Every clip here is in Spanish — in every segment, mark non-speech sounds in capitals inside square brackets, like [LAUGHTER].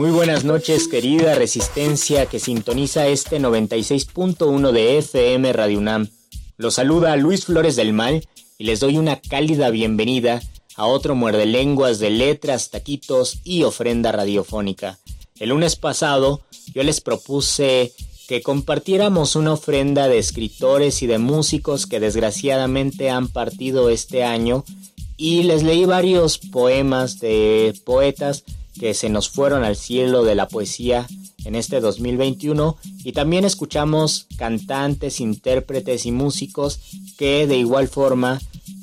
Muy buenas noches, querida Resistencia que sintoniza este 96.1 de FM Radio UNAM. Los saluda Luis Flores del Mal y les doy una cálida bienvenida a otro muerde lenguas de letras, taquitos y ofrenda radiofónica. El lunes pasado yo les propuse que compartiéramos una ofrenda de escritores y de músicos que desgraciadamente han partido este año y les leí varios poemas de poetas que se nos fueron al cielo de la poesía en este 2021 y también escuchamos cantantes, intérpretes y músicos que de igual forma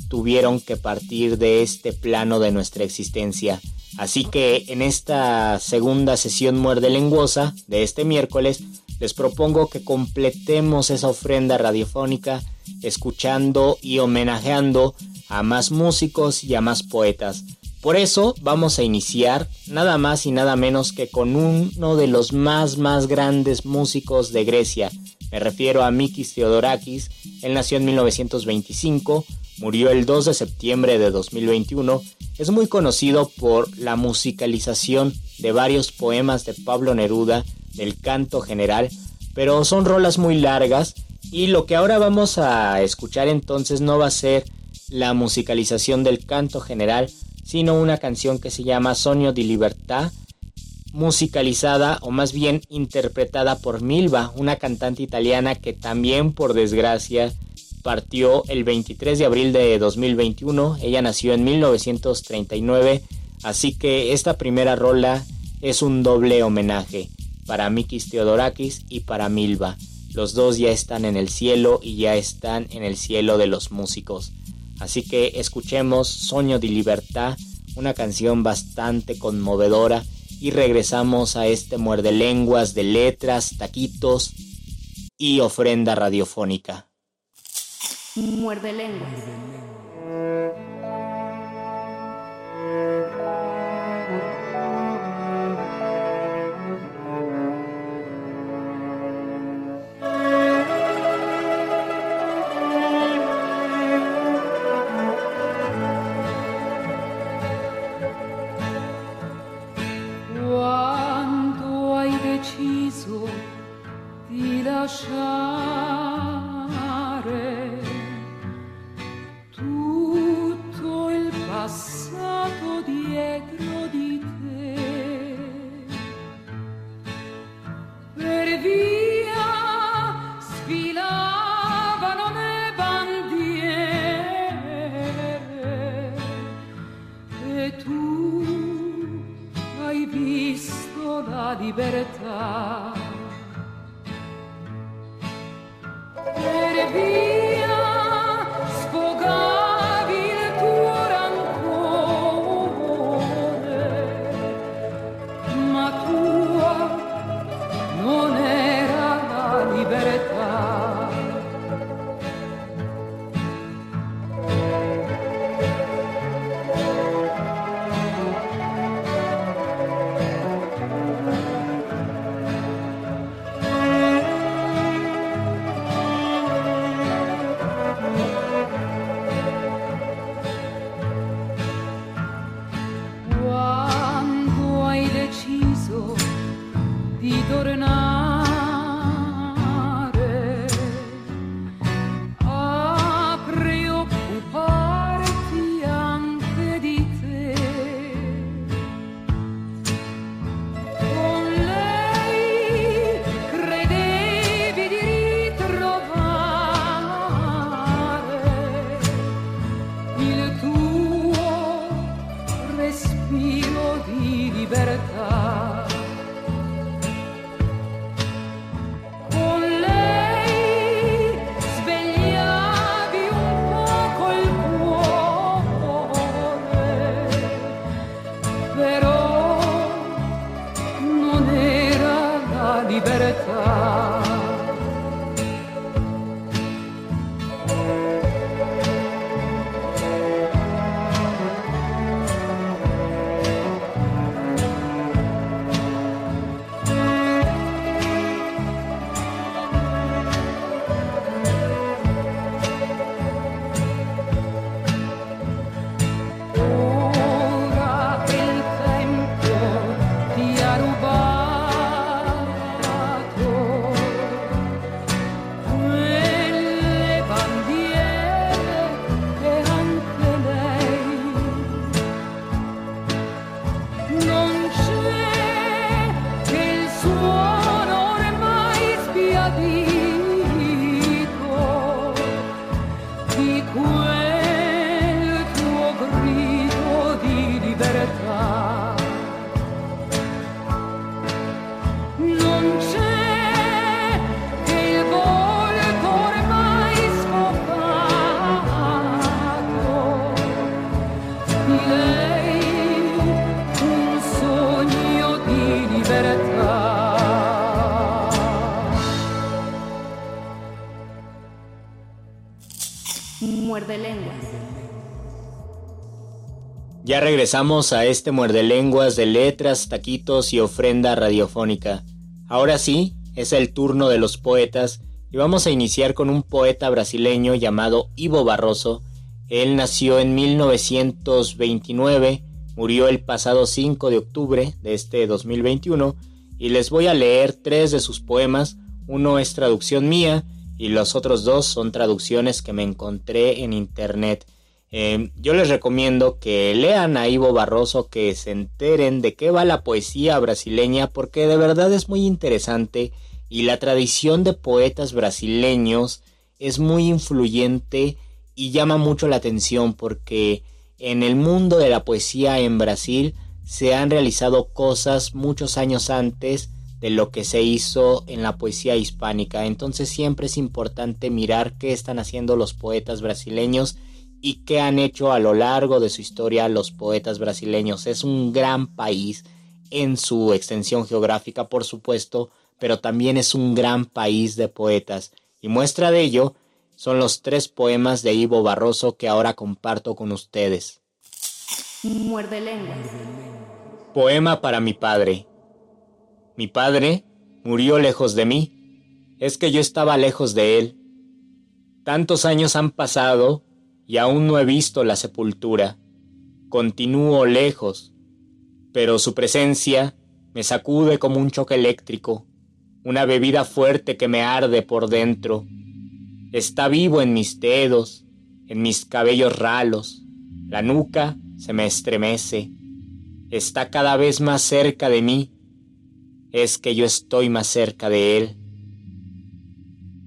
tuvieron que partir de este plano de nuestra existencia. Así que en esta segunda sesión muerde lenguosa de este miércoles les propongo que completemos esa ofrenda radiofónica escuchando y homenajeando a más músicos y a más poetas. Por eso vamos a iniciar nada más y nada menos que con uno de los más más grandes músicos de Grecia. Me refiero a Mikis Theodorakis. Él nació en 1925, murió el 2 de septiembre de 2021. Es muy conocido por la musicalización de varios poemas de Pablo Neruda, del canto general, pero son rolas muy largas y lo que ahora vamos a escuchar entonces no va a ser la musicalización del canto general, sino una canción que se llama Sonio di Libertà, musicalizada o más bien interpretada por Milva, una cantante italiana que también por desgracia partió el 23 de abril de 2021. Ella nació en 1939, así que esta primera rola es un doble homenaje para Mikis Theodorakis y para Milva. Los dos ya están en el cielo y ya están en el cielo de los músicos. Así que escuchemos Soño de Libertad, una canción bastante conmovedora, y regresamos a este muerde lenguas de letras, taquitos y ofrenda radiofónica. Muerde lenguas. di tornare. Ya regresamos a este muerde lenguas de letras, taquitos y ofrenda radiofónica. Ahora sí, es el turno de los poetas y vamos a iniciar con un poeta brasileño llamado Ivo Barroso. Él nació en 1929, murió el pasado 5 de octubre de este 2021 y les voy a leer tres de sus poemas. Uno es traducción mía y los otros dos son traducciones que me encontré en internet. Eh, yo les recomiendo que lean a Ivo Barroso, que se enteren de qué va la poesía brasileña, porque de verdad es muy interesante y la tradición de poetas brasileños es muy influyente y llama mucho la atención porque en el mundo de la poesía en Brasil se han realizado cosas muchos años antes de lo que se hizo en la poesía hispánica. Entonces siempre es importante mirar qué están haciendo los poetas brasileños y qué han hecho a lo largo de su historia los poetas brasileños. Es un gran país en su extensión geográfica, por supuesto, pero también es un gran país de poetas, y muestra de ello son los tres poemas de Ivo Barroso que ahora comparto con ustedes. Muerde lenguas. Poema para mi padre. Mi padre murió lejos de mí. Es que yo estaba lejos de él. Tantos años han pasado y aún no he visto la sepultura. Continúo lejos, pero su presencia me sacude como un choque eléctrico una bebida fuerte que me arde por dentro. Está vivo en mis dedos, en mis cabellos ralos. La nuca se me estremece. Está cada vez más cerca de mí. Es que yo estoy más cerca de él.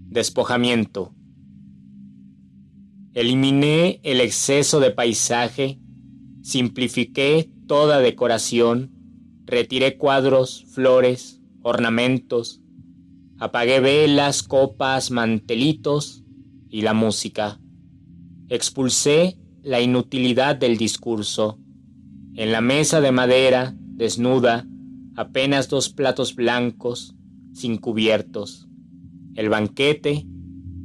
Despojamiento. Eliminé el exceso de paisaje, simplifiqué toda decoración, retiré cuadros, flores, ornamentos, Apagué velas, copas, mantelitos y la música. Expulsé la inutilidad del discurso. En la mesa de madera, desnuda, apenas dos platos blancos, sin cubiertos. El banquete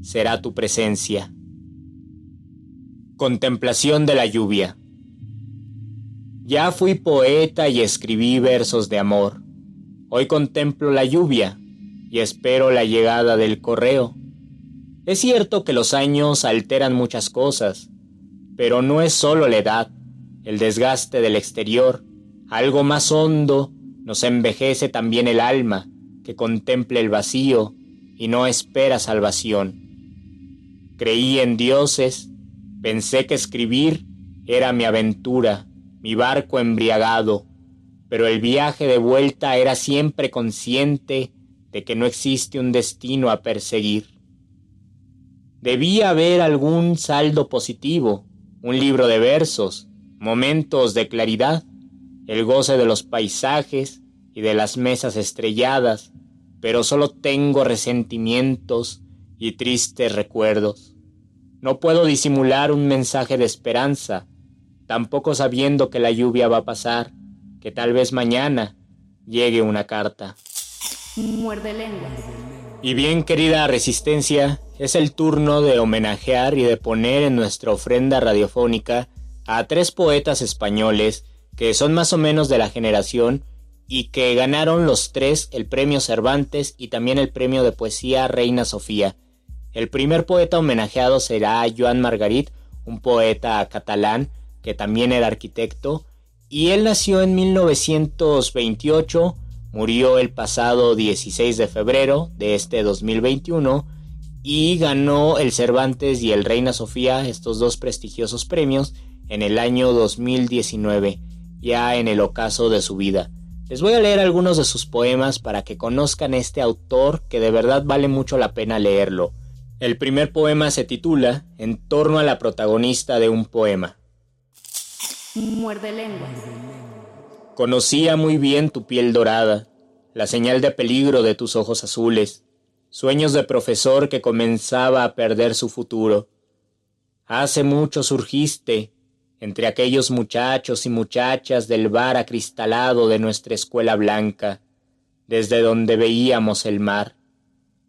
será tu presencia. Contemplación de la lluvia. Ya fui poeta y escribí versos de amor. Hoy contemplo la lluvia y espero la llegada del correo. Es cierto que los años alteran muchas cosas, pero no es solo la edad, el desgaste del exterior, algo más hondo nos envejece también el alma, que contemple el vacío y no espera salvación. Creí en dioses, pensé que escribir era mi aventura, mi barco embriagado, pero el viaje de vuelta era siempre consciente de que no existe un destino a perseguir. Debía haber algún saldo positivo, un libro de versos, momentos de claridad, el goce de los paisajes y de las mesas estrelladas, pero solo tengo resentimientos y tristes recuerdos. No puedo disimular un mensaje de esperanza, tampoco sabiendo que la lluvia va a pasar, que tal vez mañana llegue una carta. Muerde lenguas. Y bien, querida Resistencia, es el turno de homenajear y de poner en nuestra ofrenda radiofónica a tres poetas españoles que son más o menos de la generación y que ganaron los tres el premio Cervantes y también el premio de poesía Reina Sofía. El primer poeta homenajeado será Joan Margarit, un poeta catalán que también era arquitecto, y él nació en 1928 Murió el pasado 16 de febrero de este 2021 y ganó el Cervantes y el Reina Sofía, estos dos prestigiosos premios, en el año 2019, ya en el ocaso de su vida. Les voy a leer algunos de sus poemas para que conozcan este autor que de verdad vale mucho la pena leerlo. El primer poema se titula En torno a la protagonista de un poema. Muerde lenguas. Conocía muy bien tu piel dorada, la señal de peligro de tus ojos azules, sueños de profesor que comenzaba a perder su futuro. Hace mucho surgiste entre aquellos muchachos y muchachas del bar acristalado de nuestra escuela blanca, desde donde veíamos el mar.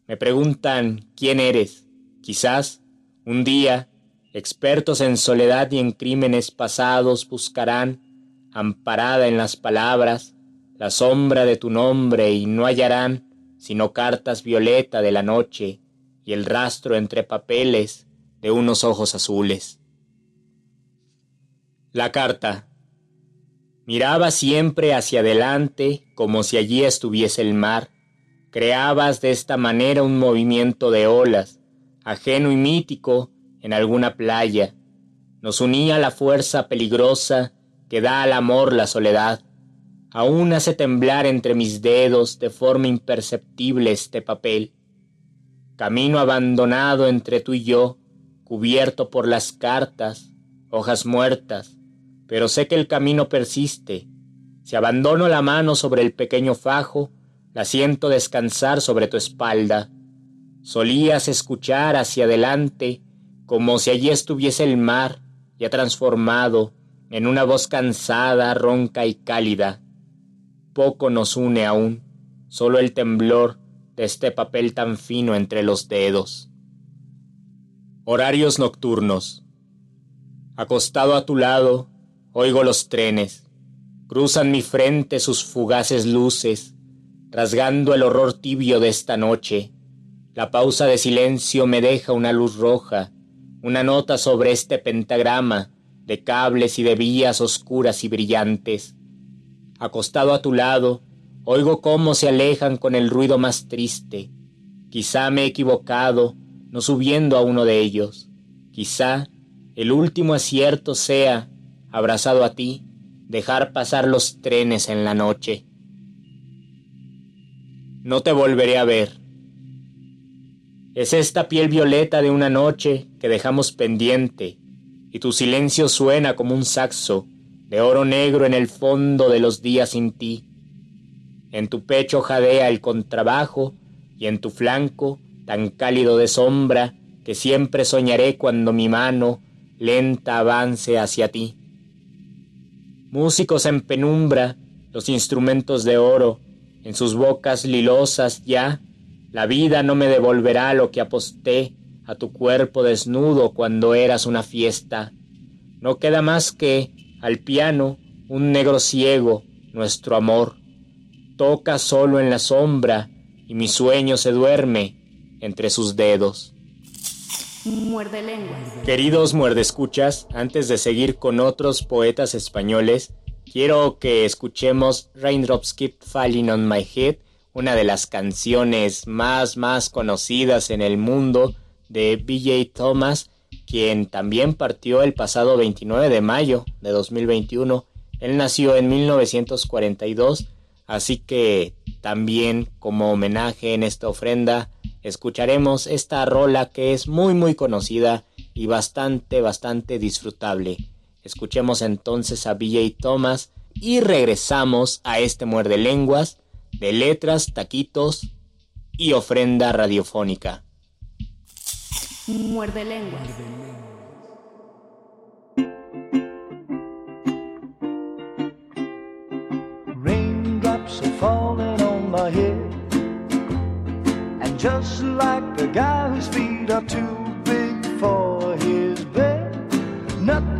Me preguntan quién eres. Quizás un día Expertos en soledad y en crímenes pasados buscarán, amparada en las palabras, la sombra de tu nombre y no hallarán sino cartas violeta de la noche y el rastro entre papeles de unos ojos azules. La carta. Miraba siempre hacia adelante como si allí estuviese el mar. Creabas de esta manera un movimiento de olas, ajeno y mítico, en alguna playa. Nos unía la fuerza peligrosa que da al amor la soledad. Aún hace temblar entre mis dedos de forma imperceptible este papel. Camino abandonado entre tú y yo, cubierto por las cartas, hojas muertas, pero sé que el camino persiste. Si abandono la mano sobre el pequeño fajo, la siento descansar sobre tu espalda. Solías escuchar hacia adelante como si allí estuviese el mar, ya transformado en una voz cansada, ronca y cálida poco nos une aún, solo el temblor de este papel tan fino entre los dedos. Horarios nocturnos. Acostado a tu lado, oigo los trenes. Cruzan mi frente sus fugaces luces, rasgando el horror tibio de esta noche. La pausa de silencio me deja una luz roja, una nota sobre este pentagrama de cables y de vías oscuras y brillantes acostado a tu lado, oigo cómo se alejan con el ruido más triste. Quizá me he equivocado, no subiendo a uno de ellos. Quizá el último acierto sea, abrazado a ti, dejar pasar los trenes en la noche. No te volveré a ver. Es esta piel violeta de una noche que dejamos pendiente, y tu silencio suena como un saxo de oro negro en el fondo de los días sin ti. En tu pecho jadea el contrabajo y en tu flanco, tan cálido de sombra, que siempre soñaré cuando mi mano lenta avance hacia ti. Músicos en penumbra, los instrumentos de oro, en sus bocas lilosas ya, la vida no me devolverá lo que aposté a tu cuerpo desnudo cuando eras una fiesta. No queda más que al piano, un negro ciego, nuestro amor, toca solo en la sombra y mi sueño se duerme entre sus dedos. Muerde lengua. Queridos muerdescuchas, antes de seguir con otros poetas españoles, quiero que escuchemos Raindrops Keep Falling on My Head, una de las canciones más más conocidas en el mundo de BJ Thomas quien también partió el pasado 29 de mayo de 2021. Él nació en 1942, así que también como homenaje en esta ofrenda escucharemos esta rola que es muy muy conocida y bastante bastante disfrutable. Escuchemos entonces a BJ Thomas y regresamos a este muerde lenguas de letras, taquitos y ofrenda radiofónica. Muerde lengua. Raindrops are falling on my head. And just like the guy whose feet are too big for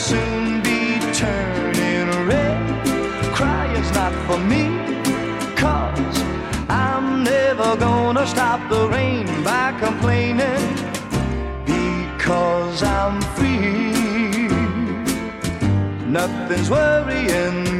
soon be turning red. Crying's not for me, cause I'm never gonna stop the rain by complaining. because I'm free. Nothing's worrying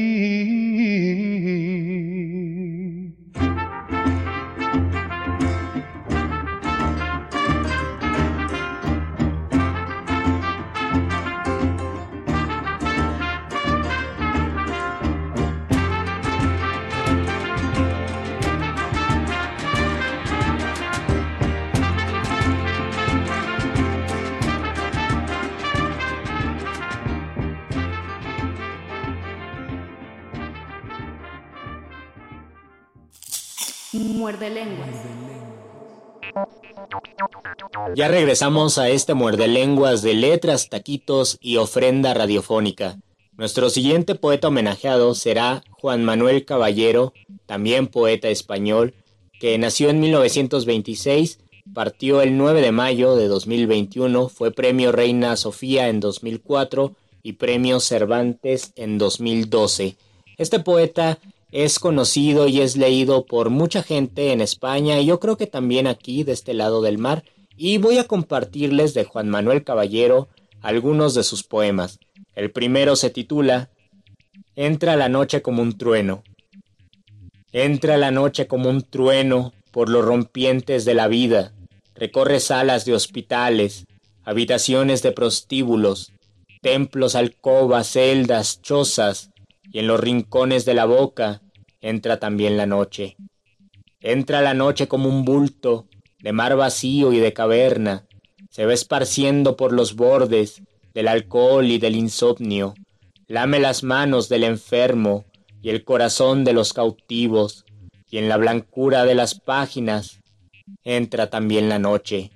Muerde lenguas. Ya regresamos a este muerde lenguas de letras, taquitos y ofrenda radiofónica. Nuestro siguiente poeta homenajeado será Juan Manuel Caballero, también poeta español, que nació en 1926, partió el 9 de mayo de 2021, fue premio Reina Sofía en 2004 y premio Cervantes en 2012. Este poeta es conocido y es leído por mucha gente en España y yo creo que también aquí de este lado del mar y voy a compartirles de Juan Manuel Caballero algunos de sus poemas. El primero se titula Entra la noche como un trueno. Entra la noche como un trueno por los rompientes de la vida, recorre salas de hospitales, habitaciones de prostíbulos, templos, alcobas, celdas, chozas, y en los rincones de la boca entra también la noche. Entra la noche como un bulto de mar vacío y de caverna, se va esparciendo por los bordes del alcohol y del insomnio, lame las manos del enfermo y el corazón de los cautivos, y en la blancura de las páginas entra también la noche.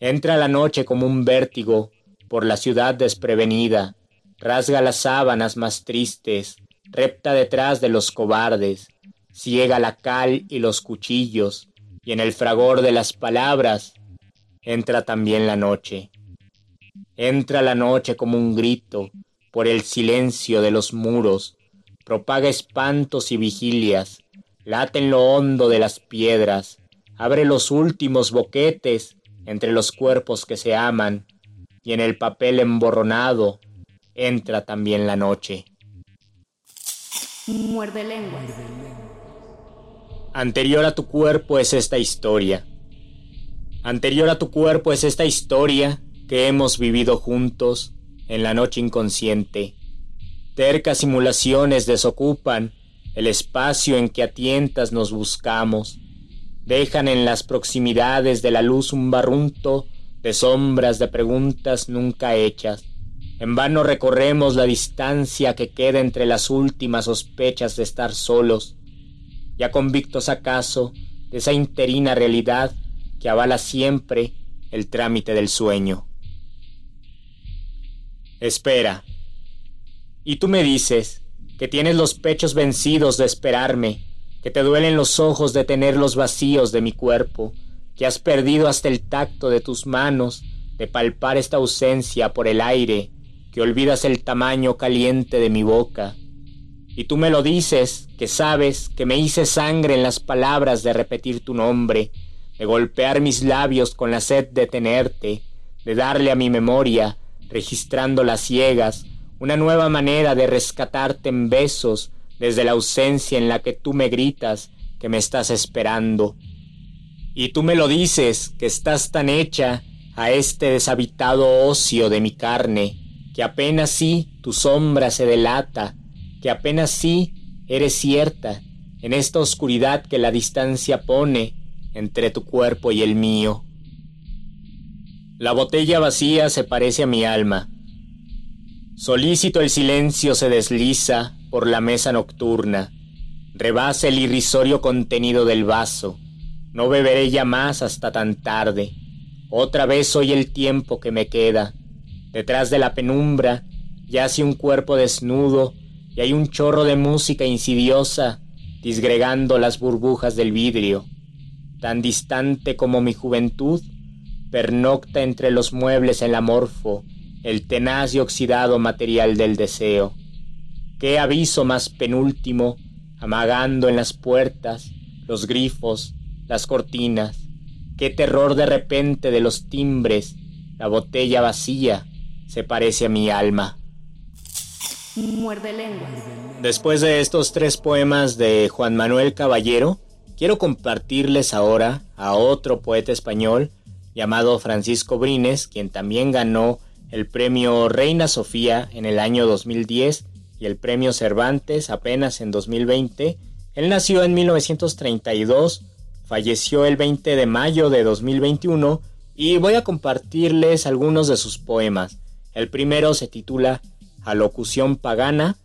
Entra la noche como un vértigo por la ciudad desprevenida, rasga las sábanas más tristes, repta detrás de los cobardes, ciega la cal y los cuchillos, y en el fragor de las palabras entra también la noche. Entra la noche como un grito por el silencio de los muros, propaga espantos y vigilias, late en lo hondo de las piedras, abre los últimos boquetes entre los cuerpos que se aman, y en el papel emborronado entra también la noche. Muerde lenguas. Anterior a tu cuerpo es esta historia. Anterior a tu cuerpo es esta historia que hemos vivido juntos en la noche inconsciente. Tercas simulaciones desocupan el espacio en que a tientas nos buscamos. Dejan en las proximidades de la luz un barrunto de sombras de preguntas nunca hechas. En vano recorremos la distancia que queda entre las últimas sospechas de estar solos, ya convictos acaso de esa interina realidad que avala siempre el trámite del sueño. Espera. Y tú me dices que tienes los pechos vencidos de esperarme, que te duelen los ojos de tenerlos vacíos de mi cuerpo, que has perdido hasta el tacto de tus manos de palpar esta ausencia por el aire que olvidas el tamaño caliente de mi boca. Y tú me lo dices, que sabes que me hice sangre en las palabras de repetir tu nombre, de golpear mis labios con la sed de tenerte, de darle a mi memoria, registrando las ciegas, una nueva manera de rescatarte en besos desde la ausencia en la que tú me gritas que me estás esperando. Y tú me lo dices, que estás tan hecha a este deshabitado ocio de mi carne, que apenas sí tu sombra se delata, que apenas sí eres cierta en esta oscuridad que la distancia pone entre tu cuerpo y el mío. La botella vacía se parece a mi alma. Solícito el silencio se desliza por la mesa nocturna, rebasa el irrisorio contenido del vaso. No beberé ya más hasta tan tarde. Otra vez soy el tiempo que me queda. Detrás de la penumbra yace un cuerpo desnudo y hay un chorro de música insidiosa disgregando las burbujas del vidrio. Tan distante como mi juventud, pernocta entre los muebles el amorfo, el tenaz y oxidado material del deseo. Qué aviso más penúltimo, amagando en las puertas, los grifos, las cortinas. Qué terror de repente de los timbres, la botella vacía, se parece a mi alma. Muerde lenguas. Después de estos tres poemas de Juan Manuel Caballero, quiero compartirles ahora a otro poeta español llamado Francisco Brines, quien también ganó el premio Reina Sofía en el año 2010 y el premio Cervantes apenas en 2020. Él nació en 1932, falleció el 20 de mayo de 2021 y voy a compartirles algunos de sus poemas. El primero se titula Alocución pagana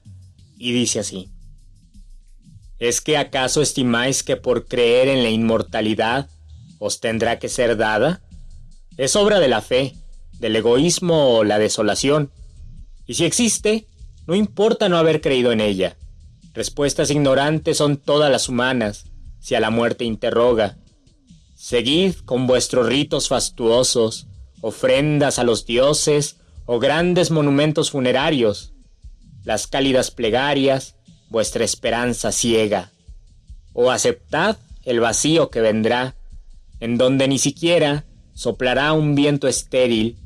y dice así. ¿Es que acaso estimáis que por creer en la inmortalidad os tendrá que ser dada? Es obra de la fe, del egoísmo o la desolación. Y si existe, no importa no haber creído en ella. Respuestas ignorantes son todas las humanas, si a la muerte interroga. Seguid con vuestros ritos fastuosos, ofrendas a los dioses o grandes monumentos funerarios, las cálidas plegarias, vuestra esperanza ciega. O aceptad el vacío que vendrá, en donde ni siquiera soplará un viento estéril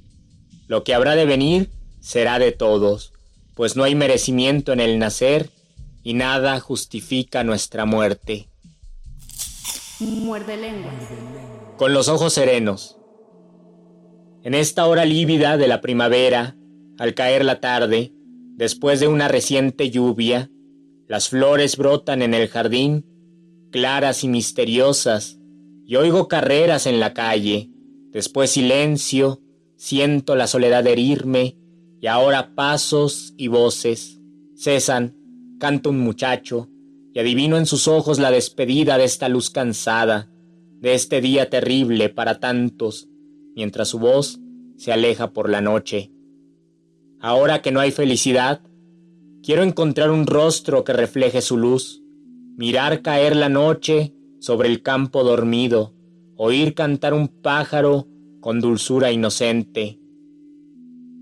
lo que habrá de venir será de todos, pues no hay merecimiento en el nacer y nada justifica nuestra muerte. Muerde lenguas. Con los ojos serenos. En esta hora lívida de la primavera, al caer la tarde, después de una reciente lluvia, las flores brotan en el jardín, claras y misteriosas, y oigo carreras en la calle, después silencio, Siento la soledad herirme y ahora pasos y voces. Cesan, canta un muchacho y adivino en sus ojos la despedida de esta luz cansada, de este día terrible para tantos, mientras su voz se aleja por la noche. Ahora que no hay felicidad, quiero encontrar un rostro que refleje su luz, mirar caer la noche sobre el campo dormido, oír cantar un pájaro con dulzura inocente.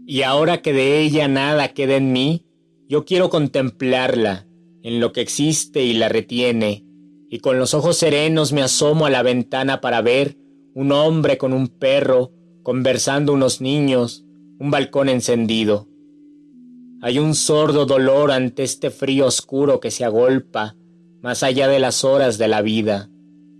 Y ahora que de ella nada queda en mí, yo quiero contemplarla, en lo que existe y la retiene, y con los ojos serenos me asomo a la ventana para ver un hombre con un perro, conversando unos niños, un balcón encendido. Hay un sordo dolor ante este frío oscuro que se agolpa más allá de las horas de la vida,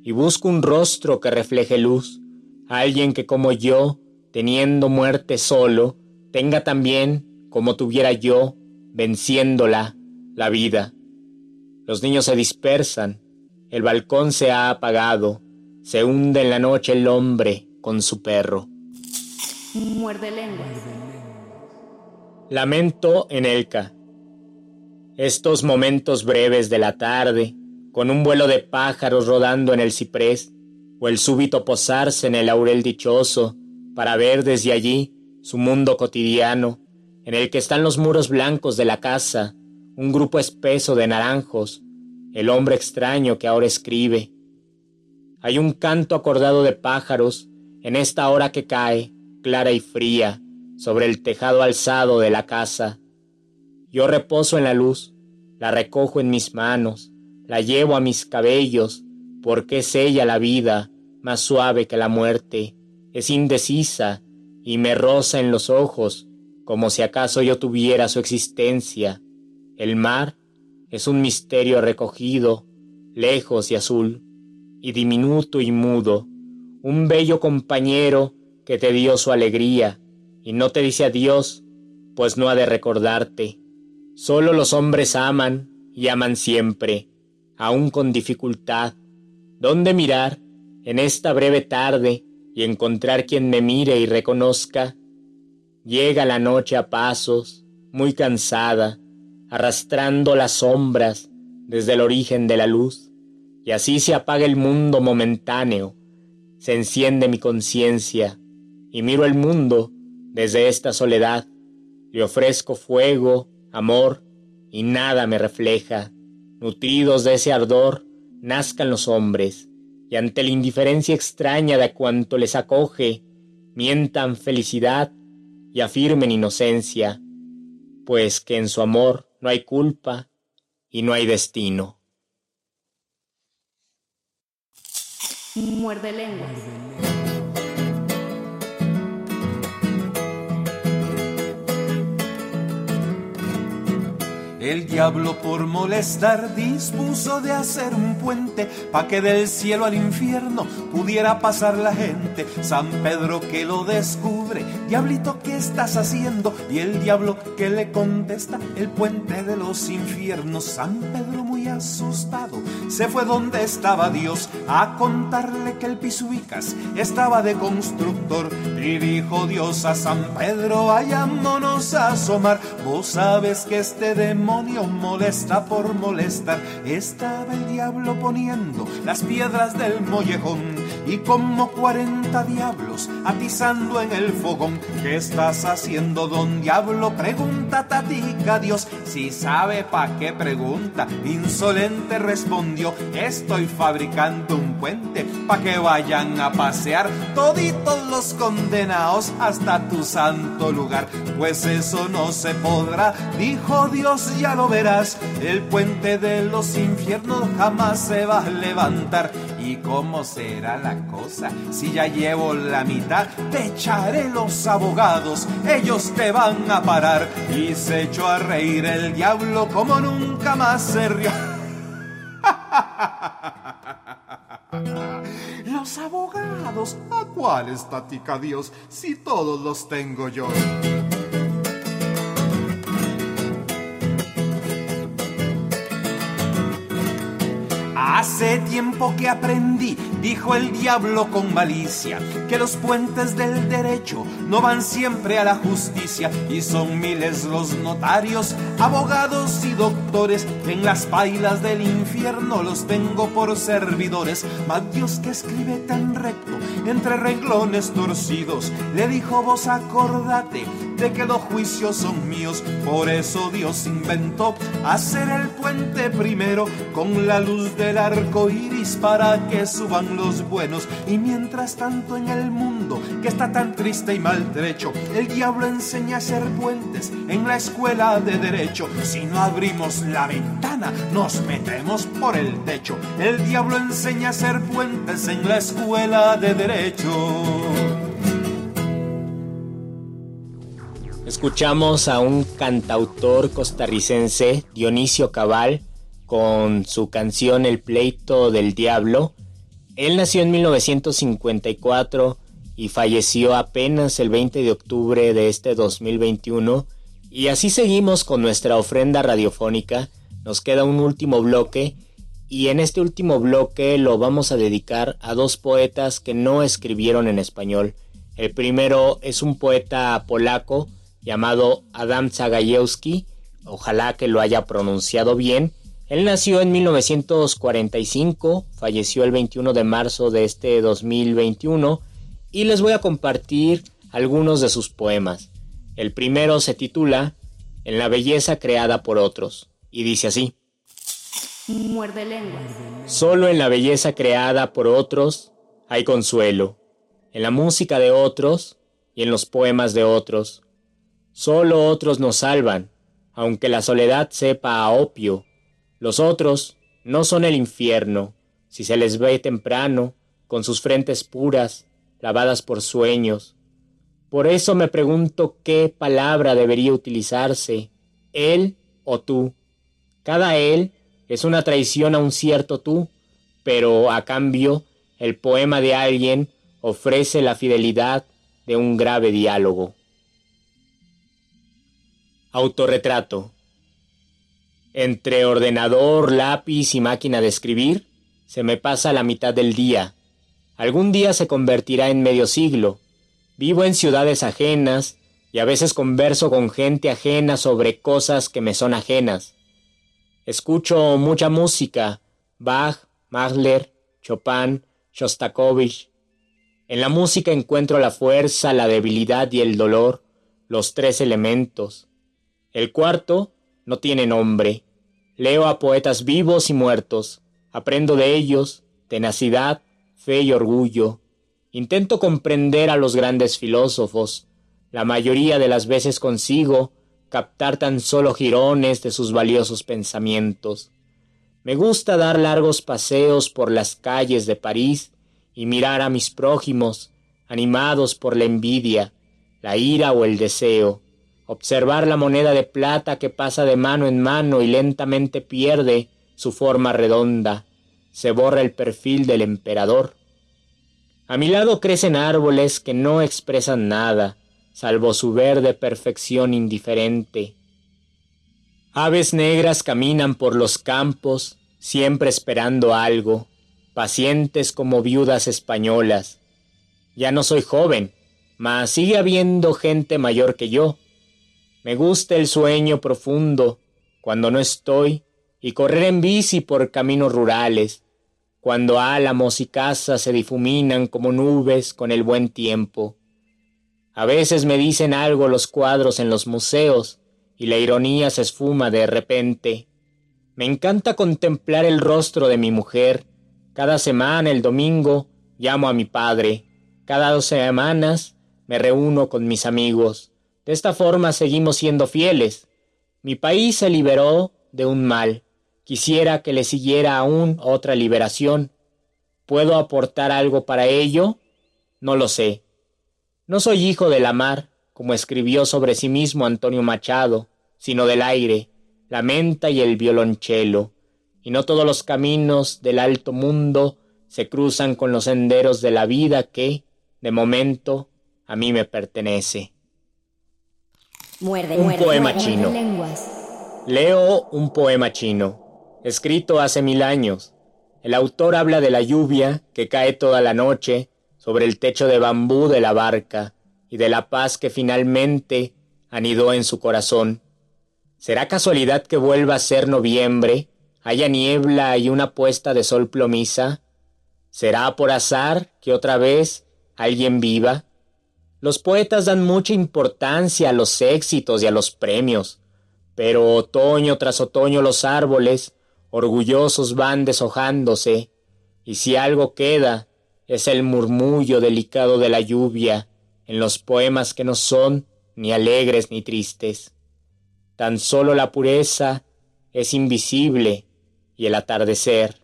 y busco un rostro que refleje luz, alguien que como yo, teniendo muerte solo, tenga también, como tuviera yo, venciéndola, la vida. Los niños se dispersan, el balcón se ha apagado, se hunde en la noche el hombre con su perro. Muerde lenguas. Lamento en Elca. Estos momentos breves de la tarde, con un vuelo de pájaros rodando en el ciprés, o el súbito posarse en el laurel dichoso para ver desde allí su mundo cotidiano, en el que están los muros blancos de la casa, un grupo espeso de naranjos, el hombre extraño que ahora escribe. Hay un canto acordado de pájaros en esta hora que cae, clara y fría, sobre el tejado alzado de la casa. Yo reposo en la luz, la recojo en mis manos, la llevo a mis cabellos, porque es ella la vida, más suave que la muerte, es indecisa y me roza en los ojos, como si acaso yo tuviera su existencia. El mar es un misterio recogido, lejos y azul, y diminuto y mudo, un bello compañero que te dio su alegría, y no te dice adiós, pues no ha de recordarte. Solo los hombres aman y aman siempre, aun con dificultad, ¿Dónde mirar en esta breve tarde y encontrar quien me mire y reconozca. Llega la noche a pasos, muy cansada, arrastrando las sombras desde el origen de la luz, y así se apaga el mundo momentáneo, se enciende mi conciencia, y miro el mundo desde esta soledad, le ofrezco fuego, amor, y nada me refleja. Nutridos de ese ardor, nazcan los hombres, y ante la indiferencia extraña de cuanto les acoge, mientan felicidad y afirmen inocencia, pues que en su amor no hay culpa y no hay destino. Muerde lenguas. El diablo por molestar dispuso de hacer un puente pa' que del cielo al infierno pudiera pasar la gente. San Pedro que lo descubre, diablito, ¿qué estás haciendo? Y el diablo que le contesta, el puente de los infiernos. San Pedro muy asustado se fue donde estaba Dios a contarle que el Pisuicas estaba de constructor. Y dijo Dios a San Pedro, vayámonos a asomar. Vos sabes que este demonio molesta por molestar. Estaba el diablo poniendo las piedras del mollejón y como cuarenta diablos atizando en el fogón. ¿Qué estás haciendo, don diablo? Pregunta Tatica Dios. Si sabe pa' qué pregunta, insolente respondió. Estoy fabricando un puente pa' que vayan a pasear toditos los condenados hasta tu santo lugar. Pues eso no se podrá, dijo Dios, ya lo verás. El puente de los infiernos jamás se va a levantar. ¿Y cómo será la cosa? Si ya llevo la mitad, te echaré los abogados, ellos te van a parar. Y se echó a reír el diablo como nunca más se rió. [LAUGHS] Los abogados, ¿a cuál estática Dios si todos los tengo yo? Hace tiempo que aprendí, dijo el diablo con malicia, que los puentes del derecho no van siempre a la justicia y son miles los notarios, abogados y doctores en las pailas del infierno los tengo por servidores. Mas Dios que escribe tan recto entre renglones torcidos, le dijo vos acordate de que los juicios son míos, por eso Dios inventó hacer el puente primero con la luz del arco iris para que suban los buenos. Y mientras tanto en el mundo que está tan triste y maltrecho, el diablo enseña a hacer puentes en la escuela de derecho. Si no abrimos la ventana, nos metemos por el techo. El diablo enseña a hacer puentes en la escuela de derecho. Escuchamos a un cantautor costarricense, Dionisio Cabal, con su canción El pleito del diablo. Él nació en 1954 y falleció apenas el 20 de octubre de este 2021. Y así seguimos con nuestra ofrenda radiofónica. Nos queda un último bloque y en este último bloque lo vamos a dedicar a dos poetas que no escribieron en español. El primero es un poeta polaco llamado Adam Zagajewski, ojalá que lo haya pronunciado bien. Él nació en 1945, falleció el 21 de marzo de este 2021 y les voy a compartir algunos de sus poemas. El primero se titula En la belleza creada por otros y dice así. Muerde lenguas. Solo en la belleza creada por otros hay consuelo, en la música de otros y en los poemas de otros. Solo otros nos salvan, aunque la soledad sepa a opio. Los otros no son el infierno, si se les ve temprano, con sus frentes puras, lavadas por sueños. Por eso me pregunto qué palabra debería utilizarse, él o tú. Cada él es una traición a un cierto tú, pero a cambio el poema de alguien ofrece la fidelidad de un grave diálogo. Autorretrato. Entre ordenador, lápiz y máquina de escribir, se me pasa la mitad del día. Algún día se convertirá en medio siglo. Vivo en ciudades ajenas y a veces converso con gente ajena sobre cosas que me son ajenas. Escucho mucha música, Bach, Mahler, Chopin, Shostakovich. En la música encuentro la fuerza, la debilidad y el dolor, los tres elementos. El cuarto no tiene nombre. Leo a poetas vivos y muertos. Aprendo de ellos tenacidad, fe y orgullo. Intento comprender a los grandes filósofos. La mayoría de las veces consigo captar tan solo jirones de sus valiosos pensamientos. Me gusta dar largos paseos por las calles de París y mirar a mis prójimos, animados por la envidia, la ira o el deseo, observar la moneda de plata que pasa de mano en mano y lentamente pierde su forma redonda, se borra el perfil del emperador. A mi lado crecen árboles que no expresan nada, salvo su verde perfección indiferente. Aves negras caminan por los campos, siempre esperando algo, pacientes como viudas españolas. Ya no soy joven, mas sigue habiendo gente mayor que yo. Me gusta el sueño profundo, cuando no estoy, y correr en bici por caminos rurales, cuando álamos y casas se difuminan como nubes con el buen tiempo. A veces me dicen algo los cuadros en los museos y la ironía se esfuma de repente. Me encanta contemplar el rostro de mi mujer. Cada semana, el domingo, llamo a mi padre. Cada dos semanas me reúno con mis amigos. De esta forma seguimos siendo fieles. Mi país se liberó de un mal. Quisiera que le siguiera aún otra liberación. ¿Puedo aportar algo para ello? No lo sé. No soy hijo de la mar, como escribió sobre sí mismo Antonio Machado, sino del aire, la menta y el violonchelo, y no todos los caminos del alto mundo se cruzan con los senderos de la vida que, de momento, a mí me pertenece. Muerde, un poema chino. Leo un poema chino, escrito hace mil años. El autor habla de la lluvia que cae toda la noche sobre el techo de bambú de la barca y de la paz que finalmente anidó en su corazón. ¿Será casualidad que vuelva a ser noviembre, haya niebla y una puesta de sol plomiza? ¿Será por azar que otra vez alguien viva? Los poetas dan mucha importancia a los éxitos y a los premios, pero otoño tras otoño los árboles, orgullosos, van deshojándose, y si algo queda, es el murmullo delicado de la lluvia en los poemas que no son ni alegres ni tristes. Tan solo la pureza es invisible y el atardecer,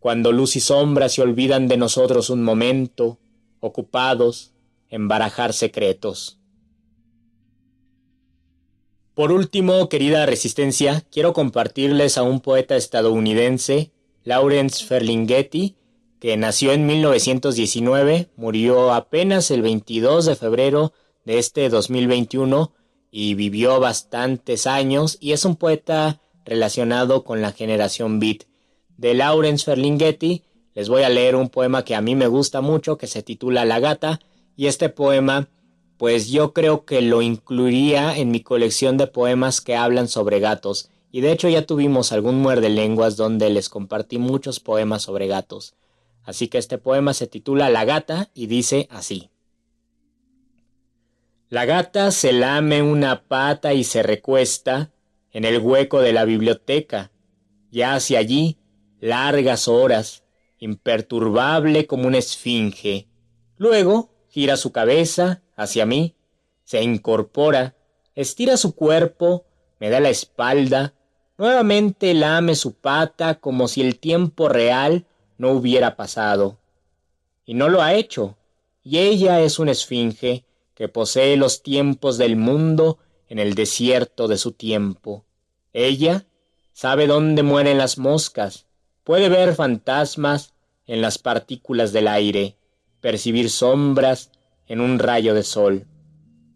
cuando luz y sombra se olvidan de nosotros un momento, ocupados en barajar secretos. Por último, querida Resistencia, quiero compartirles a un poeta estadounidense, Lawrence Ferlinghetti, que nació en 1919, murió apenas el 22 de febrero de este 2021 y vivió bastantes años y es un poeta relacionado con la generación beat. De Lawrence Ferlinghetti les voy a leer un poema que a mí me gusta mucho que se titula La gata y este poema pues yo creo que lo incluiría en mi colección de poemas que hablan sobre gatos y de hecho ya tuvimos algún muerde lenguas donde les compartí muchos poemas sobre gatos. Así que este poema se titula La gata y dice así. La gata se lame una pata y se recuesta en el hueco de la biblioteca, y hace allí largas horas, imperturbable como una esfinge. Luego gira su cabeza hacia mí, se incorpora, estira su cuerpo, me da la espalda, nuevamente lame su pata como si el tiempo real no hubiera pasado. Y no lo ha hecho, y ella es una esfinge que posee los tiempos del mundo en el desierto de su tiempo. Ella sabe dónde mueren las moscas, puede ver fantasmas en las partículas del aire, percibir sombras en un rayo de sol.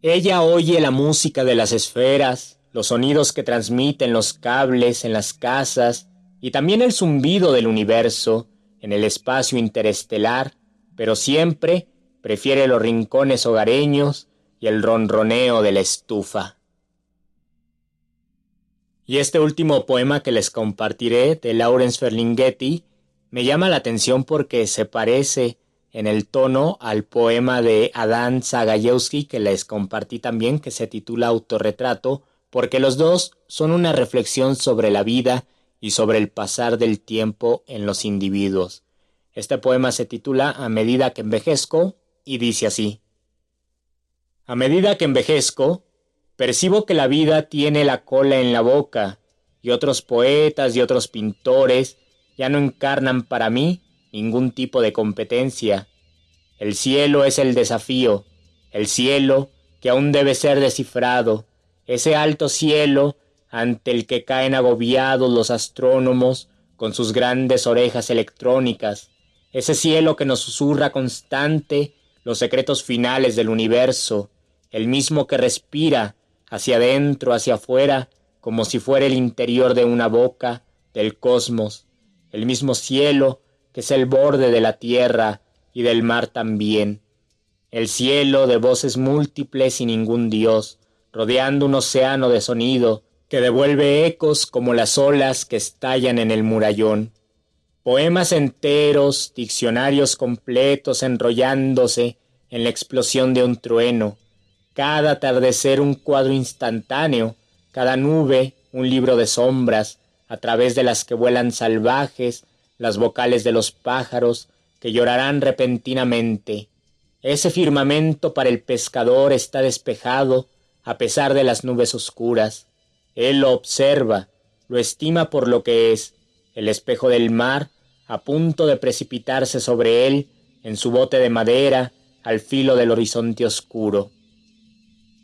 Ella oye la música de las esferas, los sonidos que transmiten los cables en las casas y también el zumbido del universo, en el espacio interestelar, pero siempre prefiere los rincones hogareños y el ronroneo de la estufa. Y este último poema que les compartiré de Lawrence Ferlinghetti me llama la atención porque se parece en el tono al poema de Adán Zagajewski que les compartí también que se titula Autorretrato, porque los dos son una reflexión sobre la vida y sobre el pasar del tiempo en los individuos. Este poema se titula A medida que envejezco y dice así. A medida que envejezco, percibo que la vida tiene la cola en la boca, y otros poetas y otros pintores ya no encarnan para mí ningún tipo de competencia. El cielo es el desafío, el cielo que aún debe ser descifrado, ese alto cielo ante el que caen agobiados los astrónomos con sus grandes orejas electrónicas, ese cielo que nos susurra constante los secretos finales del universo, el mismo que respira hacia adentro, hacia afuera, como si fuera el interior de una boca del cosmos, el mismo cielo que es el borde de la tierra y del mar también, el cielo de voces múltiples y ningún dios, rodeando un océano de sonido que devuelve ecos como las olas que estallan en el murallón. Poemas enteros, diccionarios completos enrollándose en la explosión de un trueno, cada atardecer un cuadro instantáneo, cada nube un libro de sombras, a través de las que vuelan salvajes las vocales de los pájaros que llorarán repentinamente. Ese firmamento para el pescador está despejado a pesar de las nubes oscuras. Él lo observa, lo estima por lo que es, el espejo del mar, a punto de precipitarse sobre él en su bote de madera al filo del horizonte oscuro.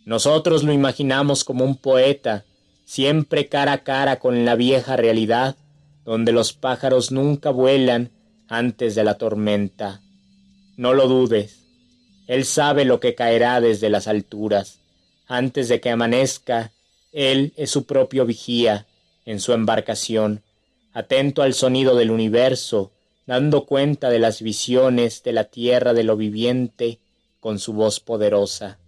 Nosotros lo imaginamos como un poeta, siempre cara a cara con la vieja realidad, donde los pájaros nunca vuelan antes de la tormenta. No lo dudes, Él sabe lo que caerá desde las alturas. Antes de que amanezca, Él es su propio vigía en su embarcación, atento al sonido del universo, dando cuenta de las visiones de la tierra de lo viviente con su voz poderosa.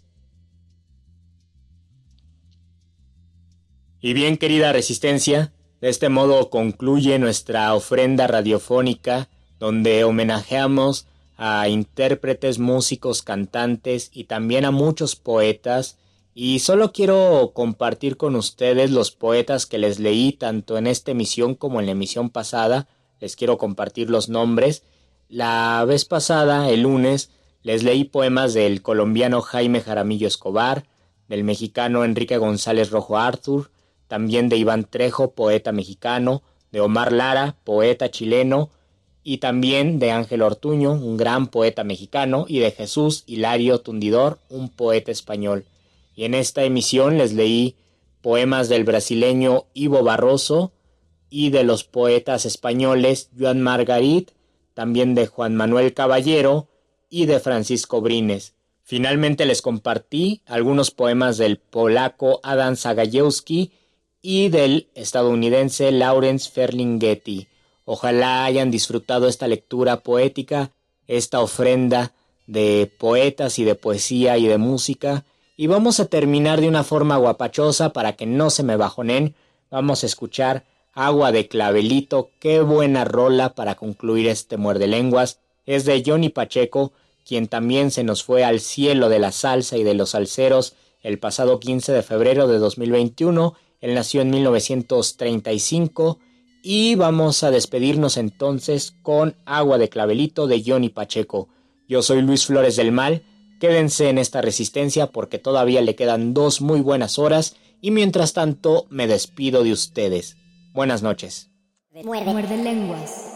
Y bien, querida resistencia, de este modo concluye nuestra ofrenda radiofónica donde homenajeamos a intérpretes, músicos, cantantes y también a muchos poetas y solo quiero compartir con ustedes los poetas que les leí tanto en esta emisión como en la emisión pasada. Les quiero compartir los nombres. La vez pasada, el lunes, les leí poemas del colombiano Jaime Jaramillo Escobar, del mexicano Enrique González Rojo Arthur, también de Iván Trejo, poeta mexicano, de Omar Lara, poeta chileno, y también de Ángel Ortuño, un gran poeta mexicano, y de Jesús Hilario Tundidor, un poeta español. Y en esta emisión les leí poemas del brasileño Ivo Barroso y de los poetas españoles Joan Margarit, también de Juan Manuel Caballero y de Francisco Brines. Finalmente les compartí algunos poemas del polaco Adam Zagajewski y del estadounidense Lawrence Ferlinghetti. Ojalá hayan disfrutado esta lectura poética, esta ofrenda de poetas y de poesía y de música. Y vamos a terminar de una forma guapachosa para que no se me bajonen. Vamos a escuchar Agua de Clavelito. Qué buena rola para concluir este muerde lenguas. Es de Johnny Pacheco, quien también se nos fue al cielo de la salsa y de los salseros el pasado 15 de febrero de 2021 él nació en 1935 y vamos a despedirnos entonces con Agua de Clavelito de Johnny Pacheco. Yo soy Luis Flores del Mal. Quédense en esta resistencia porque todavía le quedan dos muy buenas horas y mientras tanto me despido de ustedes. Buenas noches. Muerde lenguas.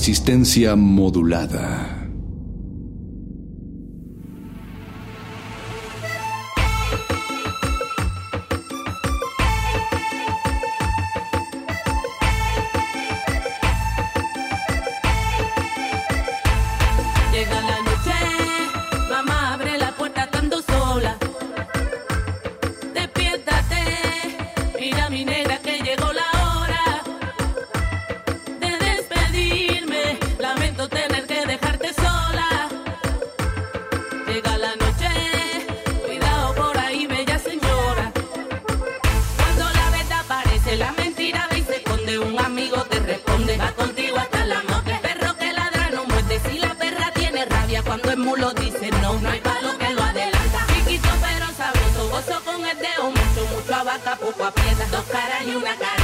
Resistencia modulada. cara y una cara.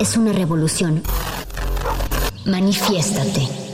Es una revolución. Manifiéstate.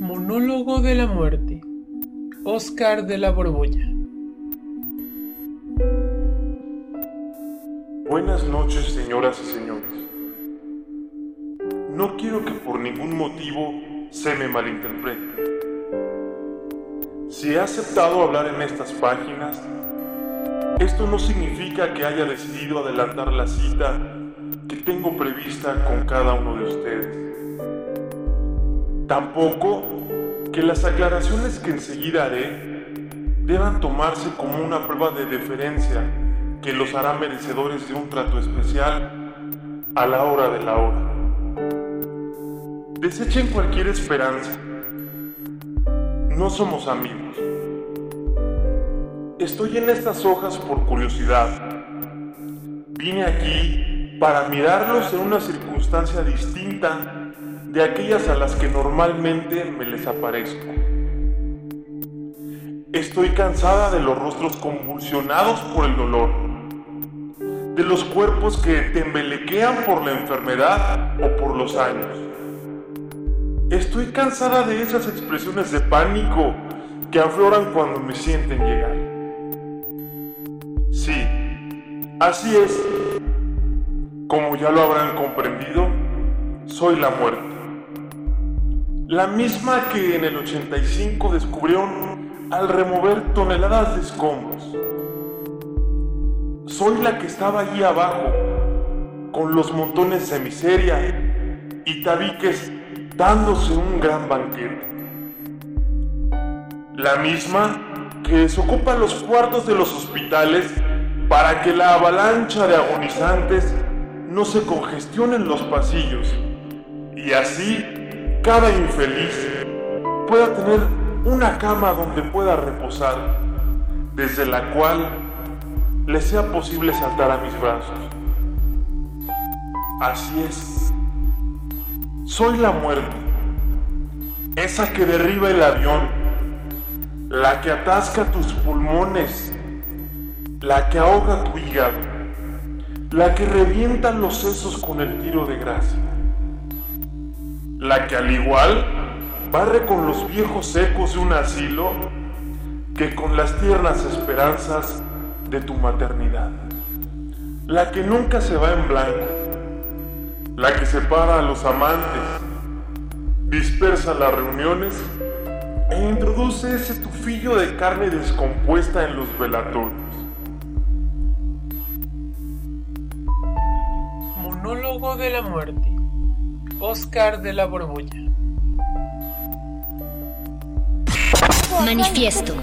Monólogo de la muerte. Oscar de la Borbolla. Buenas noches, señoras y señores. No quiero que por ningún motivo se me malinterprete. Si he aceptado hablar en estas páginas, esto no significa que haya decidido adelantar la cita que tengo prevista con cada uno de ustedes. Tampoco que las aclaraciones que enseguida haré deban tomarse como una prueba de deferencia que los hará merecedores de un trato especial a la hora de la hora. Desechen cualquier esperanza. No somos amigos. Estoy en estas hojas por curiosidad. Vine aquí para mirarlos en una circunstancia distinta de aquellas a las que normalmente me les aparezco. Estoy cansada de los rostros convulsionados por el dolor, de los cuerpos que tembelequean por la enfermedad o por los años. Estoy cansada de esas expresiones de pánico que afloran cuando me sienten llegar. Sí, así es. Como ya lo habrán comprendido, soy la muerte. La misma que en el 85 descubrieron al remover toneladas de escombros. Soy la que estaba allí abajo, con los montones de miseria y tabiques dándose un gran banquete. La misma que desocupa los cuartos de los hospitales para que la avalancha de agonizantes no se congestione en los pasillos y así cada infeliz pueda tener una cama donde pueda reposar, desde la cual le sea posible saltar a mis brazos. Así es. Soy la muerte, esa que derriba el avión, la que atasca tus pulmones, la que ahoga tu hígado, la que revienta los sesos con el tiro de gracia, la que al igual barre con los viejos ecos de un asilo que con las tiernas esperanzas de tu maternidad, la que nunca se va en blanco, la que separa a los amantes, dispersa las reuniones e introduce ese tufillo de carne descompuesta en los velatorios. Monólogo de la muerte. Oscar de la Borbolla. Manifiesto.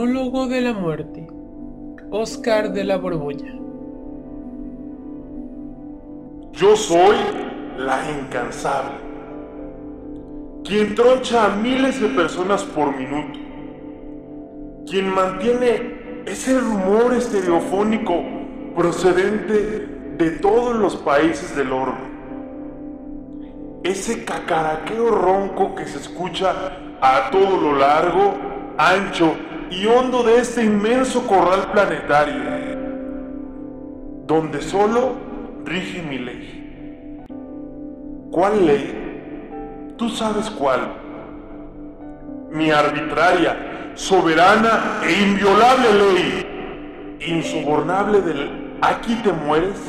Monólogo de la muerte. Oscar de la Borbolla. Yo soy la incansable, quien troncha a miles de personas por minuto, quien mantiene ese rumor estereofónico procedente de todos los países del orbe, ese cacaraqueo ronco que se escucha a todo lo largo, ancho y hondo de este inmenso corral planetario, donde solo rige mi ley. ¿Cuál ley? Tú sabes cuál. Mi arbitraria, soberana e inviolable ley, insobornable del aquí te mueres,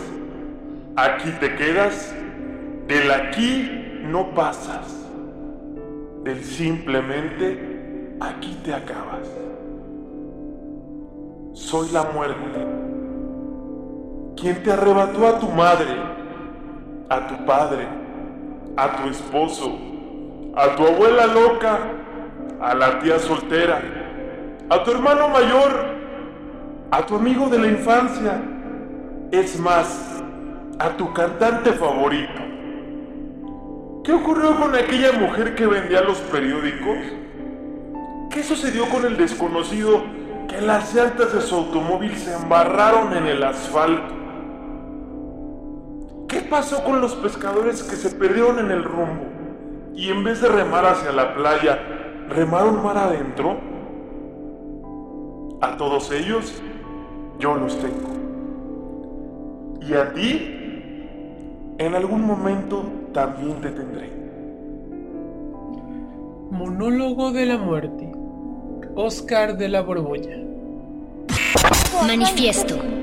aquí te quedas, del aquí no pasas, del simplemente aquí te acabas. Soy la muerte, quien te arrebató a tu madre, a tu padre, a tu esposo, a tu abuela loca, a la tía soltera, a tu hermano mayor, a tu amigo de la infancia, es más, a tu cantante favorito. ¿Qué ocurrió con aquella mujer que vendía los periódicos? ¿Qué sucedió con el desconocido que las llantas de su automóvil se embarraron en el asfalto? ¿Qué pasó con los pescadores que se perdieron en el rumbo y en vez de remar hacia la playa, remaron mar adentro? A todos ellos yo los tengo. Y a ti, en algún momento también te tendré. Monólogo de la muerte. Oscar de la Borbolla. Manifiesto.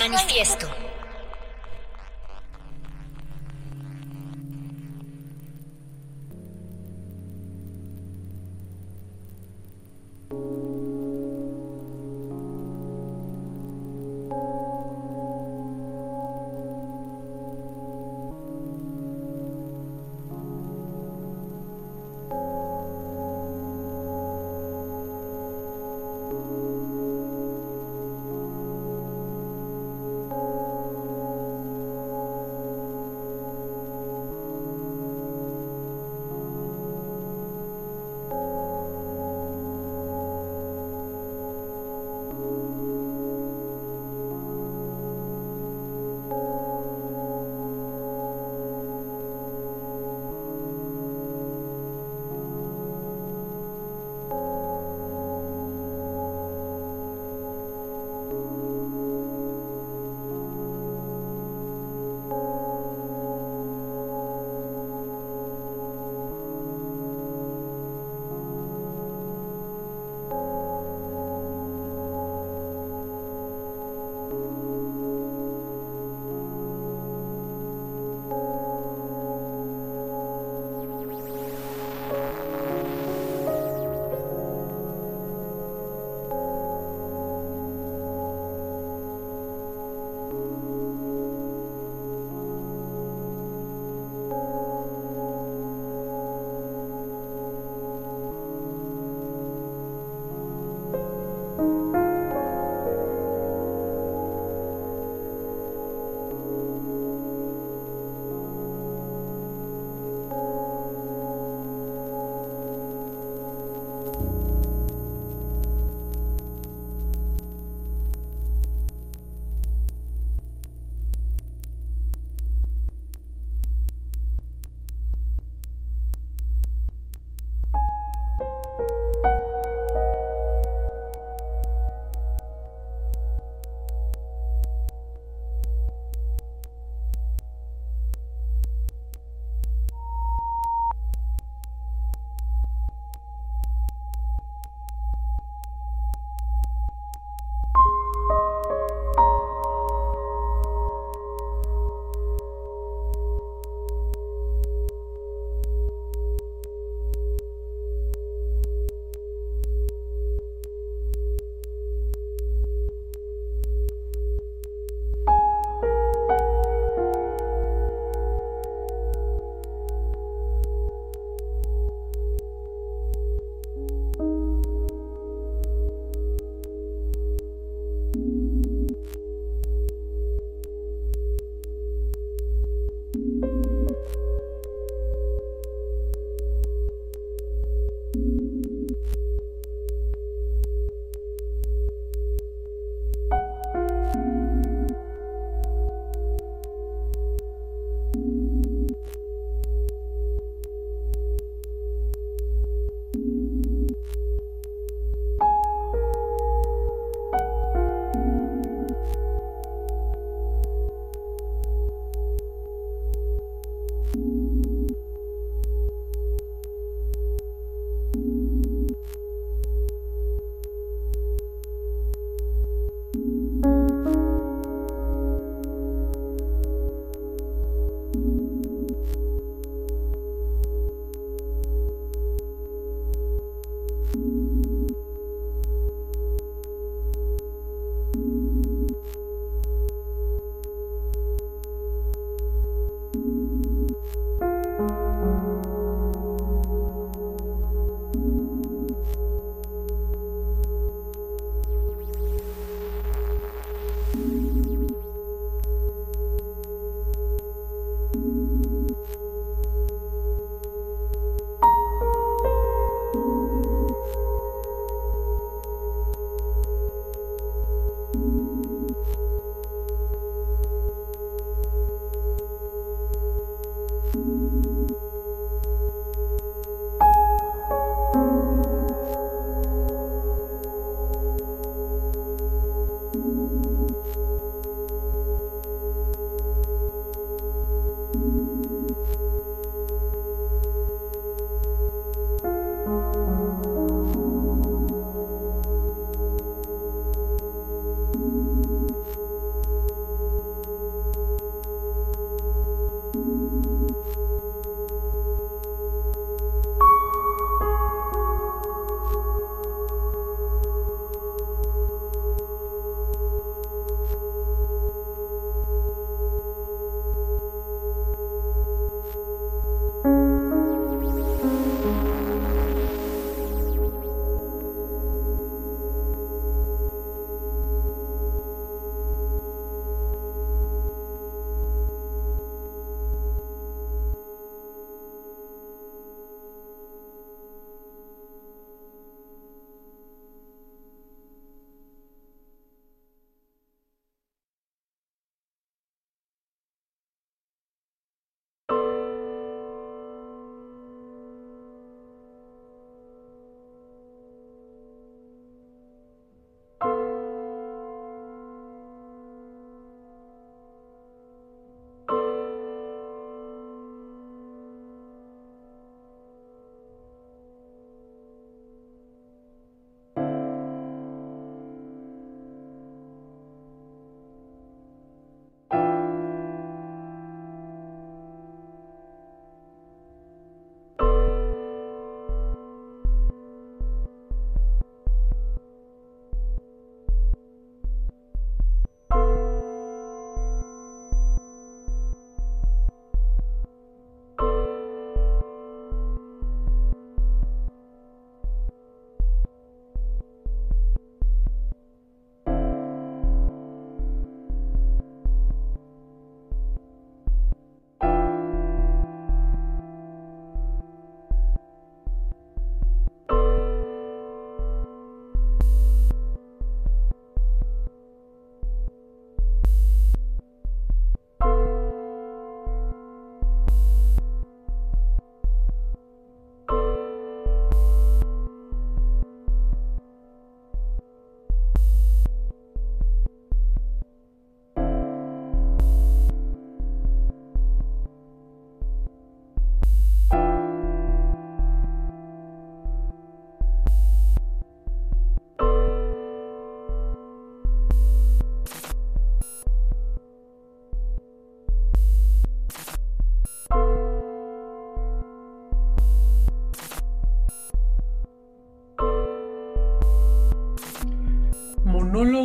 Manifiesto.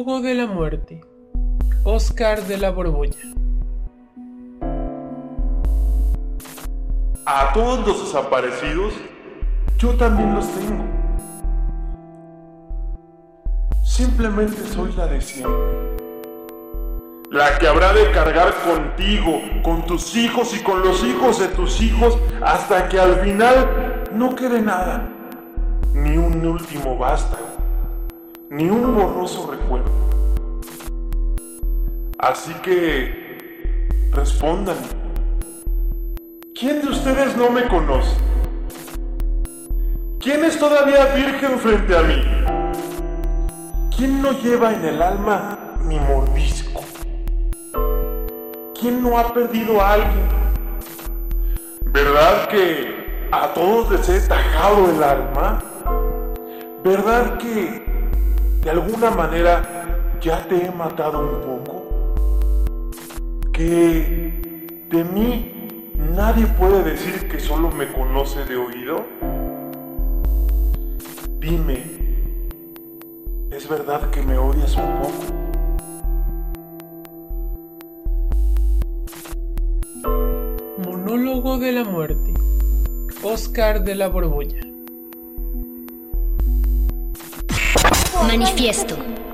Muerte. Oscar de la Borbolla. A todos los desaparecidos, yo también los tengo. Simplemente soy la de siempre. La que habrá de cargar contigo, con tus hijos y con los hijos de tus hijos, hasta que al final no quede nada. Ni un último basta, ni un borroso recuerdo. Así que respondan. ¿Quién de ustedes no me conoce? ¿Quién es todavía virgen frente a mí? ¿Quién no lleva en el alma mi mordisco? ¿Quién no ha perdido a alguien? ¿Verdad que a todos les he tajado el alma? ¿Verdad que de alguna manera ya te he matado un poco? ¿Que de mí nadie puede decir que solo me conoce de oído? Dime, ¿es verdad que me odias un poco? Monólogo de la muerte. Oscar de la Borbolla. Manifiesto.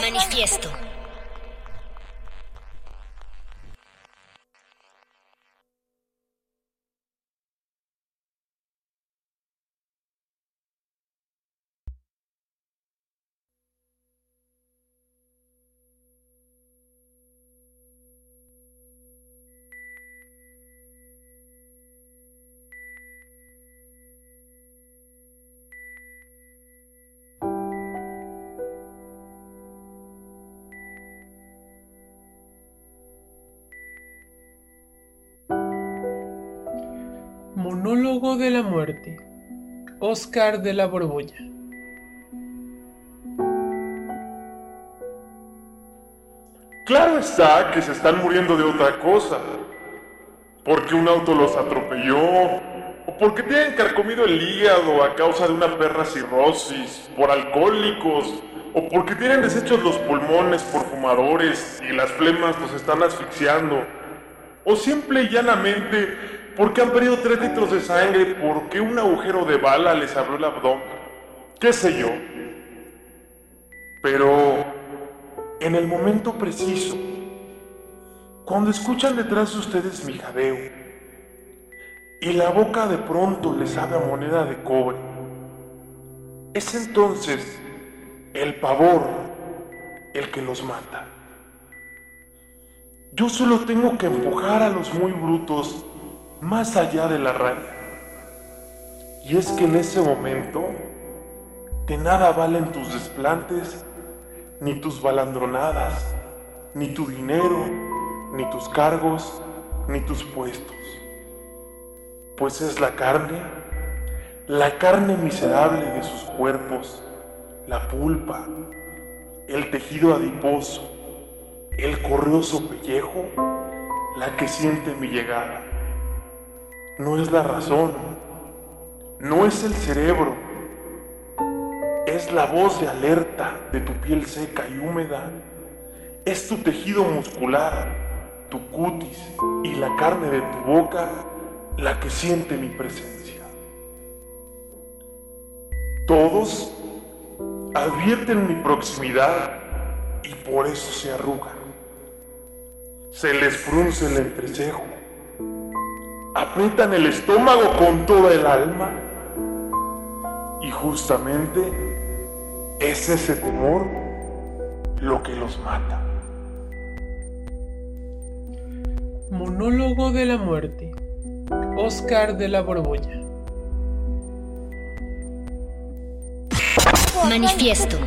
Manifiesto. Monólogo de la muerte. Oscar de la Borbolla. Claro está que se están muriendo de otra cosa. Porque un auto los atropelló. O porque tienen carcomido el hígado a causa de una perra cirrosis. Por alcohólicos. O porque tienen deshechos los pulmones por fumadores y las flemas los están asfixiando. O simple y llanamente porque han perdido tres litros de sangre porque un agujero de bala les abrió el abdomen. ¿Qué sé yo? Pero en el momento preciso, cuando escuchan detrás de ustedes mi jadeo y la boca de pronto les sabe a moneda de cobre, es entonces el pavor el que los mata. Yo solo tengo que empujar a los muy brutos más allá de la raya. Y es que en ese momento de nada valen tus desplantes, ni tus balandronadas, ni tu dinero, ni tus cargos, ni tus puestos. Pues es la carne, la carne miserable de sus cuerpos, la pulpa, el tejido adiposo, el corrioso pellejo, la que siente mi llegada no es la razón, no es el cerebro, es la voz de alerta de tu piel seca y húmeda, es tu tejido muscular, tu cutis y la carne de tu boca la que siente mi presencia. Todos advierten mi proximidad y por eso se arrugan. Se les frunce el entrecejo aprietan el estómago con toda el alma. Y justamente es ese temor lo que los mata. Monólogo de la muerte. Oscar de la Borbolla. Manifiesto.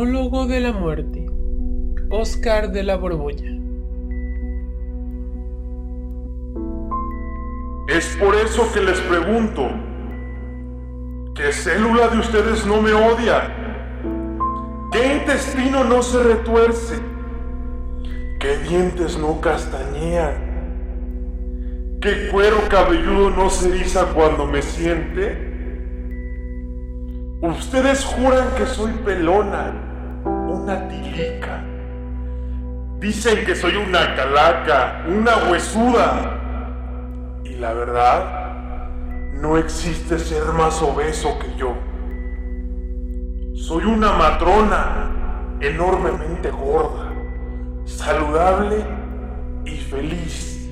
Monólogo de la muerte. Oscar de la Borbolla. Es por eso que les pregunto, ¿qué célula de ustedes no me odia? ¿Qué intestino no se retuerce? ¿Qué dientes no castañean? ¿Qué cuero cabelludo no se eriza cuando me siente? Ustedes juran que soy pelona, Dicen que soy una calaca, una huesuda. Y la verdad, no existe ser más obeso que yo. Soy una matrona enormemente gorda, saludable y feliz,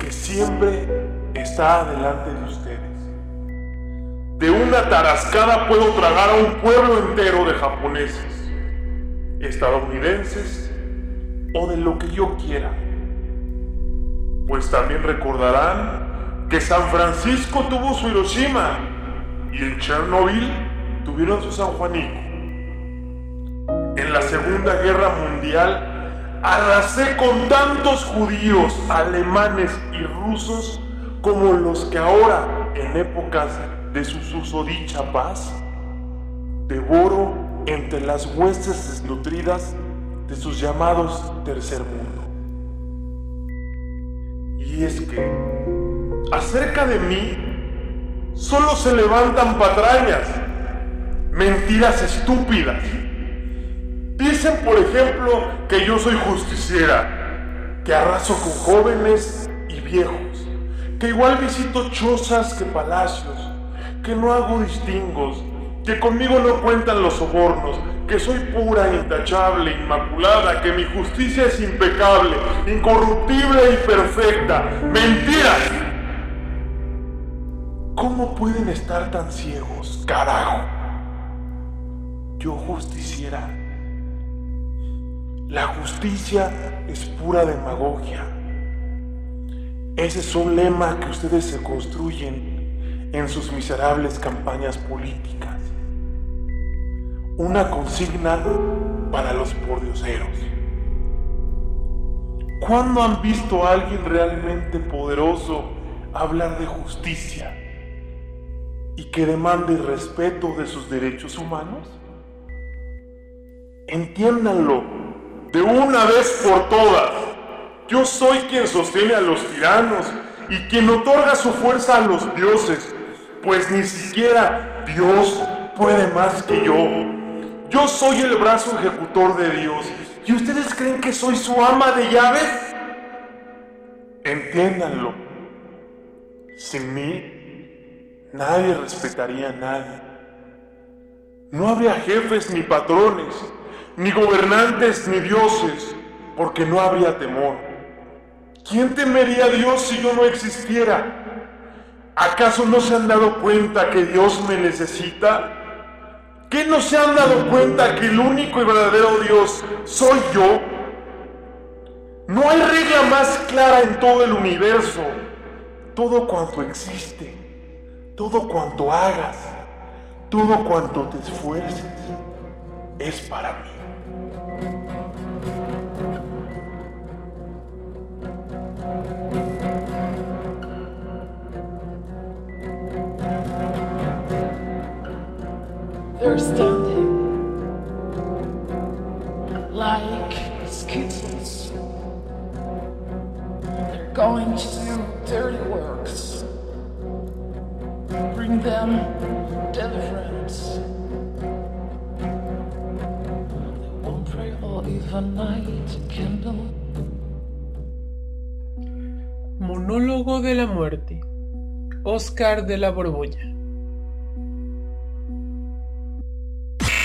que siempre está adelante de ustedes. De una tarascada puedo tragar a un pueblo entero de japoneses, estadounidenses o de lo que yo quiera. Pues también recordarán que San Francisco tuvo su Hiroshima y en Chernobyl tuvieron su San Juanico. En la Segunda Guerra Mundial arrasé con tantos judíos, alemanes y rusos como los que ahora, en épocas de su susodicha paz, devoro entre las huestes desnutridas de sus llamados tercer mundo. Y es que acerca de mí solo se levantan patrañas, mentiras estúpidas. Dicen, por ejemplo, que yo soy justiciera, que arraso con jóvenes y viejos, que igual visito chozas que palacios, que no hago distingos, que conmigo no cuentan los sobornos, que soy pura, intachable, inmaculada, que mi justicia es impecable, incorruptible y perfecta. ¡Mentiras! ¿Cómo pueden estar tan ciegos, carajo? Yo justiciera. La justicia es pura demagogia. Ese es un lema que ustedes se construyen en sus miserables campañas políticas una consigna para los pordioseros. ¿Cuándo han visto a alguien realmente poderoso hablar de justicia y que demande respeto de sus derechos humanos? Entiéndanlo de una vez por todas. Yo soy quien sostiene a los tiranos y quien otorga su fuerza a los dioses, pues ni siquiera Dios puede más que yo. Yo soy el brazo ejecutor de Dios. ¿Y ustedes creen que soy su ama de llaves? Entiéndanlo. Sin mí, nadie respetaría a nadie. No habría jefes ni patrones, ni gobernantes ni dioses, porque no habría temor. ¿Quién temería a Dios si yo no existiera? ¿Acaso no se han dado cuenta que Dios me necesita? ¿Qué no se han dado cuenta que el único y verdadero Dios soy yo? No hay regla más clara en todo el universo. Todo cuanto existe, todo cuanto hagas, todo cuanto te esfuerces, es para mí. They're standing like skittles. They're going to do dirty works. Bring them deliverance. They won't pray or even light a candle. Monólogo de la muerte. Oscar de la Borbolla.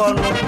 con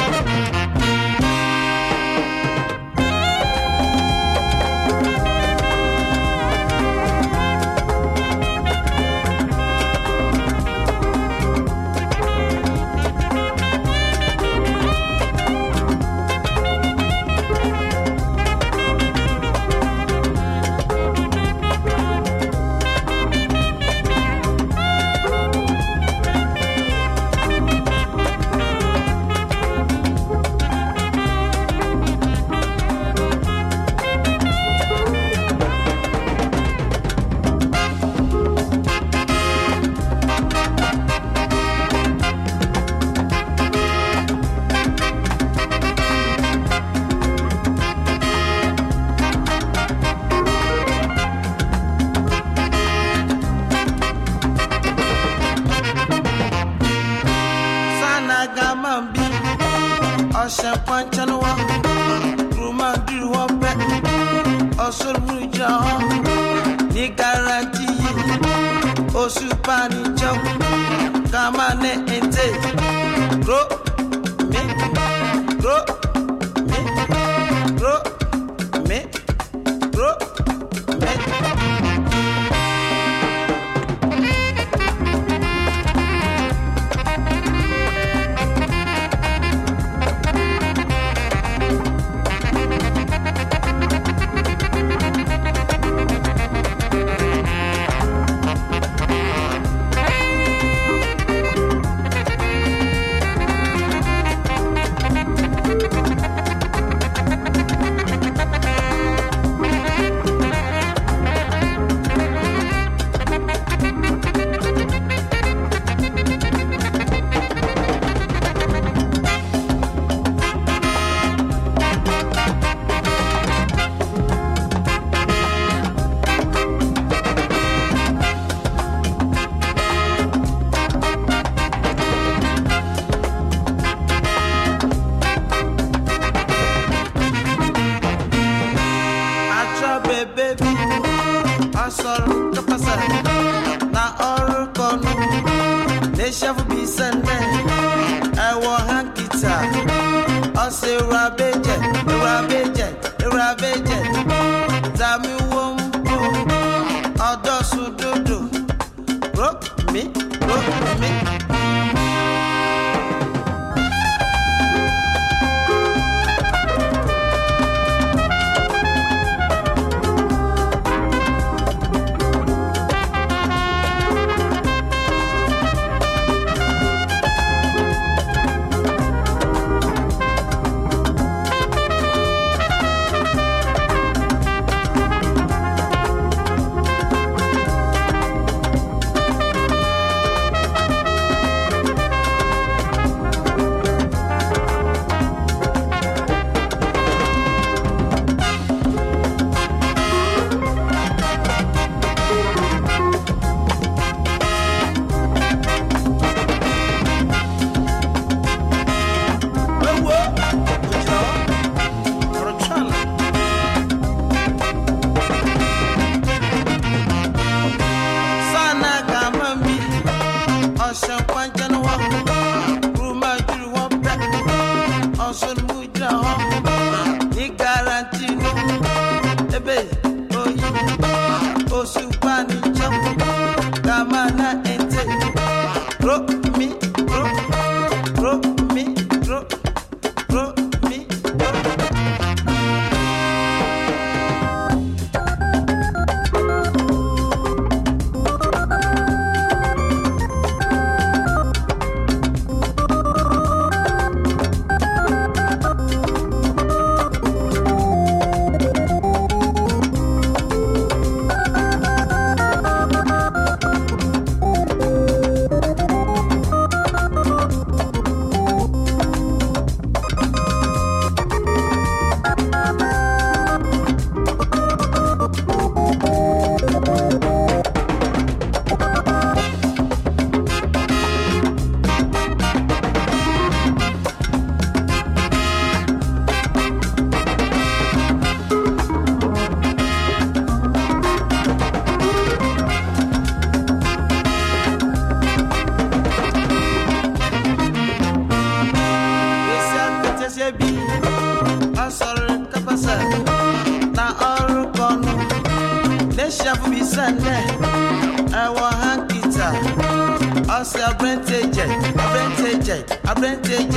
plenty.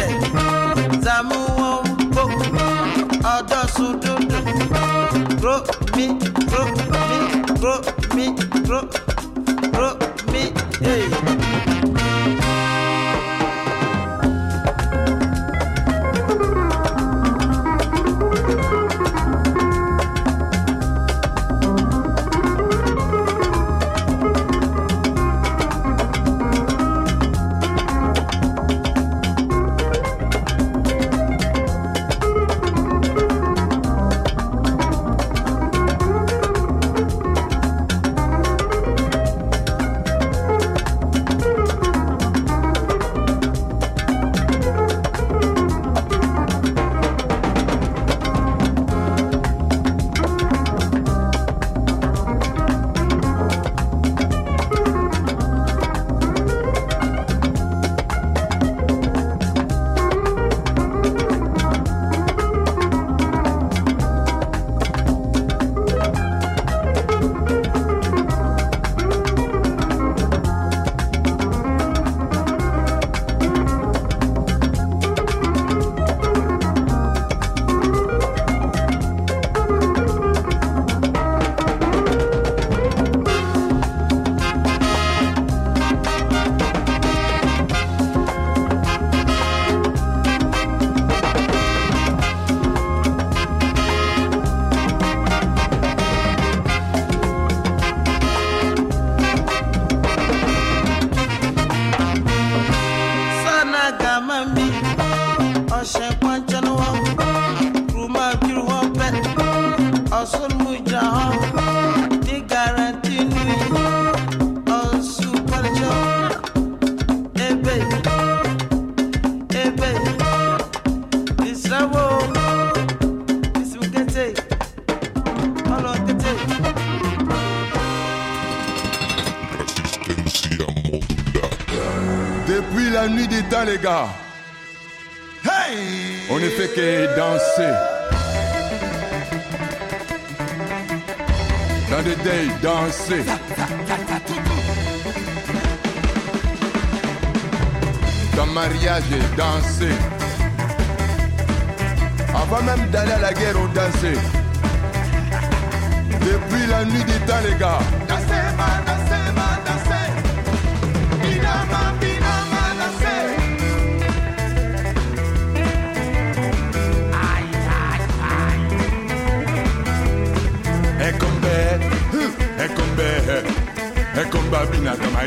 Des les gars, on ne fait que danser. Dans le day, danser. Dans mariage, danser. Avant même d'aller à la guerre, on dansait. Depuis la nuit des temps, les gars.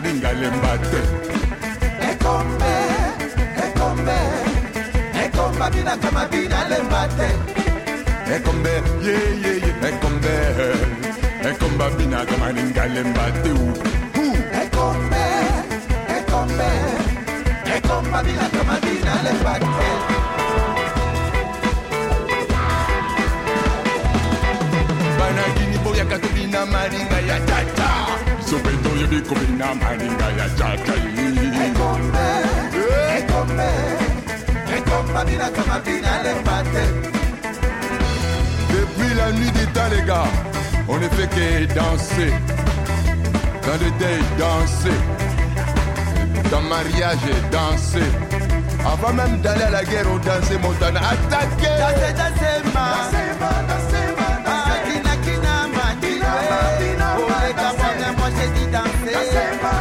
linga lembate ekombe ekombe ekomba bina kama bina lembate ekombe yeyeye ekombe ekomba bina kama linga lembate ekombe ekombe ekomba bina kama bina lembate boyaka tobina malinga ya tata. Biko bina maringa ya chacha. Ekombe, ekombe, ekomba bina kama bina lembate. Depuis la nuit des temps, les gars, on ne fait que danser. Dans le day, danser. Dans mariage, danser. Avant même d'aller à la guerre, on dansait Montana. Attaquer! Dansez, dansez, ma. Dansez, ma, dansez, December.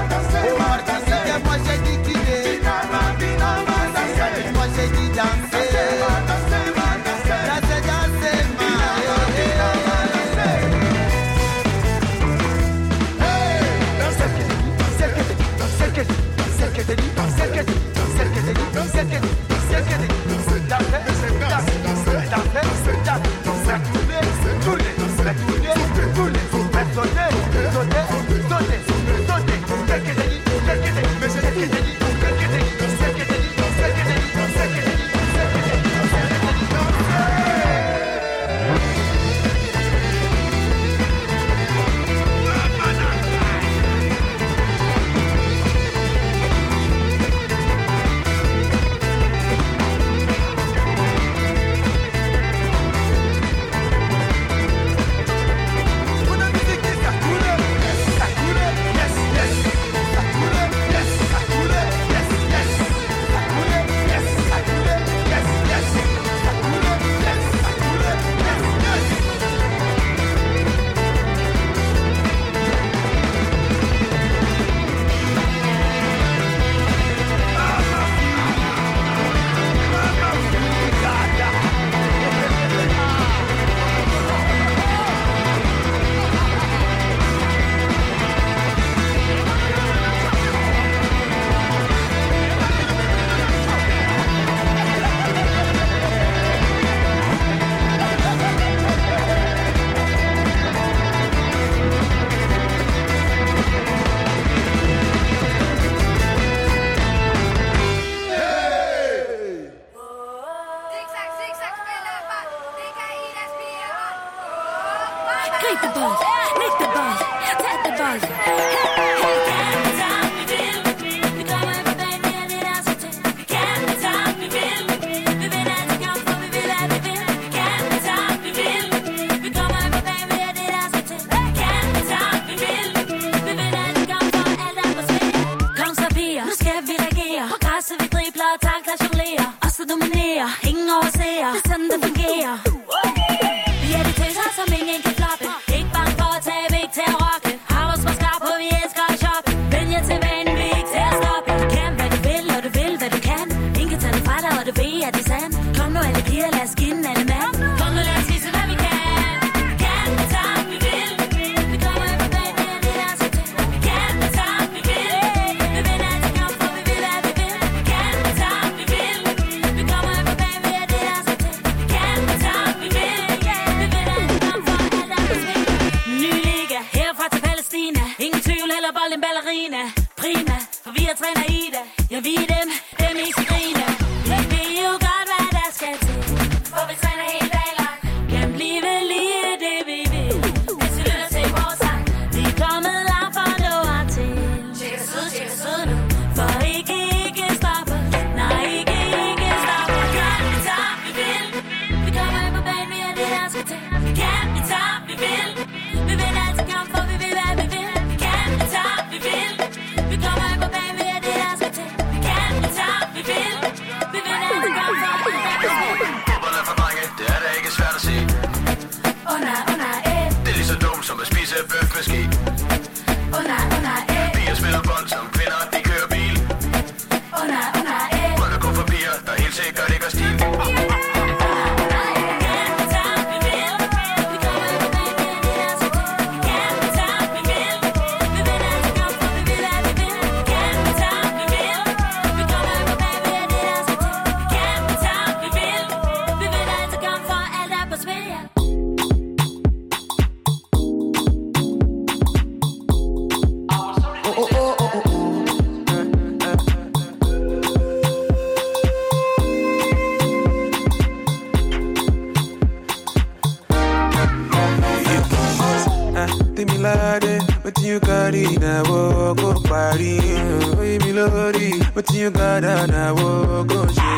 wo kò ṣe.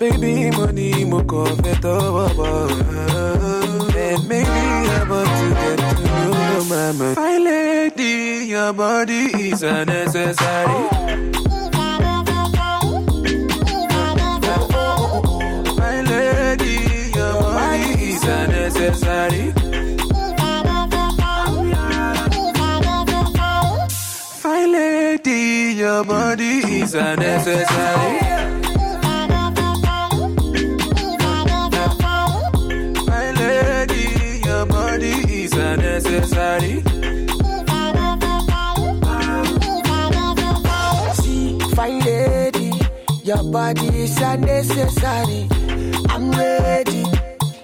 Baby mo fẹ́ maybe I'm to get to know my man. My lady, your body is unnecessary. My lady, your body is. your body is unnecessary. necessity. Fine lady, your body is unnecessary. I'm ready.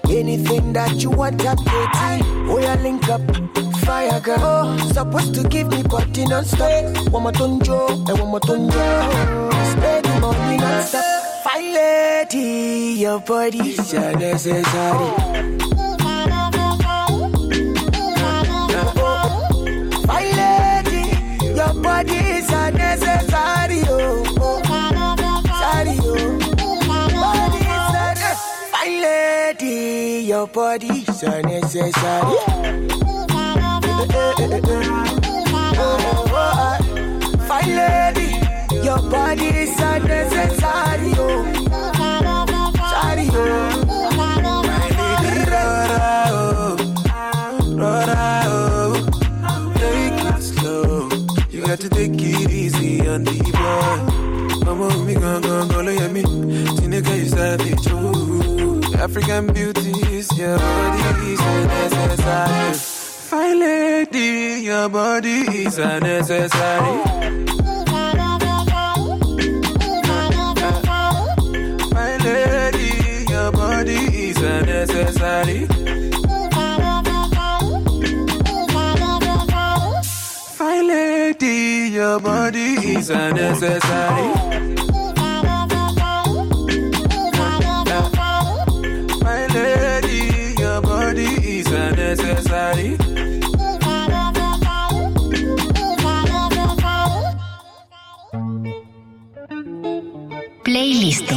Anything that you want, I'm ready. Oh, link up fire girl. Supposed to give me body non-stop. One more tonjo, and one more tonjo. Spend the money non-stop. Fine lady, your body is necessary. bodies are necessary. Oh, sorry, oh. Bodies are necessary. My lady, your bodies are necessary. Fine lady, your body is a Got to take it easy on the boy. Mama, we gon' gon' gon' look at me. Teenager, you. African beauty is your body is a necessary fine lady, your body is unnecessary. My lady, your body is unnecessary. Fine lady, your body is unnecessary. Playlist.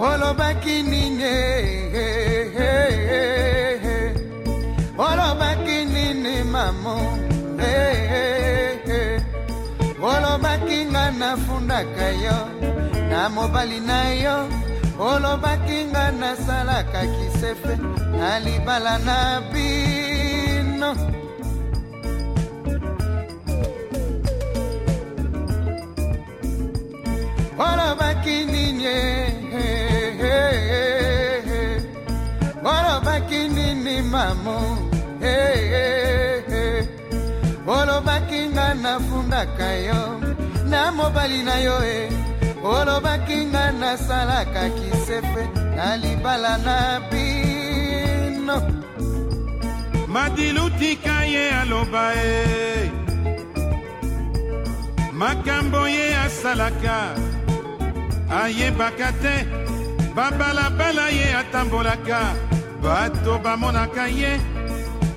olobaki nini olobaki nini mamo olobaki nga nafundaka yo na mobali na yo olobaki nga nasalaka kisefe na libala na bino. Olobaki nini olobaki nini mamo olobaki nga nafundaka yo na mobali na yo e olobaki nga nasalaka kisefe na libala na bino. Madilutika ye aloba e. Makambo ye asalaka ayebaka te. Babalabala ye atambolaka bato bamonaka ye.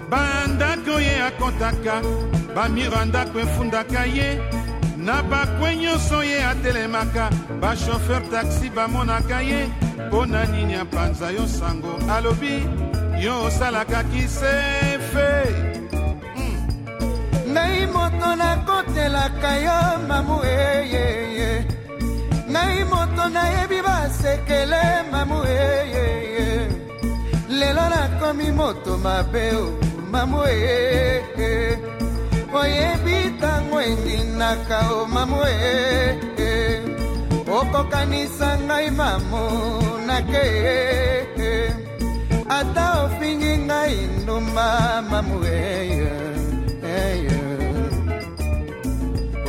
Bandako ye akɔtaka bamiro ya ndako efundaka ye na bakwe nyonso ye atelemaka bashofer taxi bamonaka ye. Mpo na nini apanza yo sango? Alobi yo osalaka kisefe. Ngai moto nakotelaka yo mamu eyeye ngai moto nayebi basekele mamu eyeye lelo nakomi moto mabe o mamu eyeye oyebi ntango endinaka o mamu eyeye okokanisa ngai mamu nake ata ofingi ngai ndumba mamu eyeye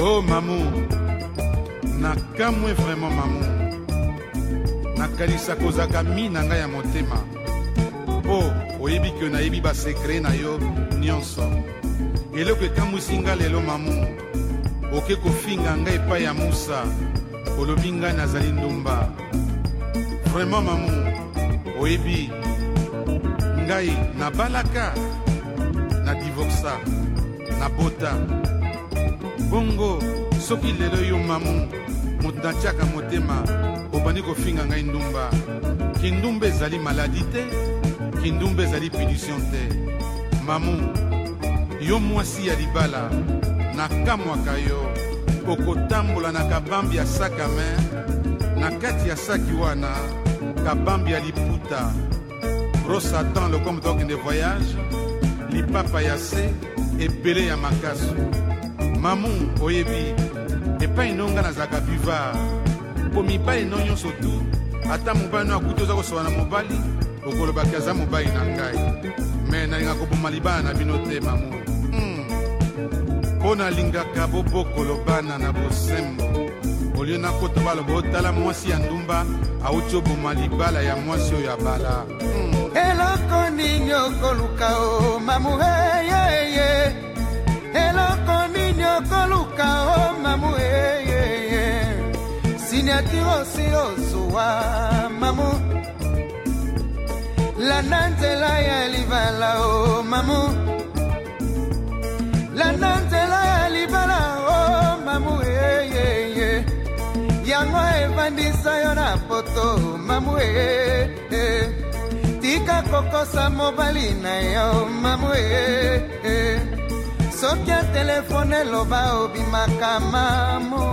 oh mamu nakamwe vraimen mamu nakanisa kozaka mi na ngai ya motema. Mpo oyebi ke nayebi basekre na yo nyonso eloko ekamwisi nga lelo mamu. Oke kofinga ngai epai ya musa. Olobi ngai nazali ndumba. Vraimen mamu oyebi. Ngai nabalaka na divorsa nabota bongo soki lelo yo mamu moto natiaka motema obandi kofinga ngai ndumba. Kindumba ezali maladi te kindumba ezali punition te. Mamu yo mwasi ya libala nakamwaka yo. Okotambola na kabambi ya saka mer na kati ya saki wana kabambi ya liputa. Brosse atan lokola moto akokende voyage lipapa ya se ebele ya makasu mamu oyebi epai no nga nazalaka buvard. Mpo mibali no nyonso tu ata mobali no akuti oza kosoba na mobali okolobaki aza mobali na ngai. Me nalinga koboma libala na bino te mamu mpo hmm. nalingaka bobokolo bana na bosembo. Olio nakota baloba otala mwasi ya ndumba awuti oboma libala ya mwasi oyo abala hmm. eloko nini okoluka o mamu eyeye eloko nini okoluka o mamu eyeye siniatire osi ozuwa mamu landa nzela ya libala o mamu. Landa nzela ya libala o mamu eyeye yango evandisa yo na poto mamu eyeye tika kokosa mobali na yo mamu e soki ya telefone eloba obimaka mamu.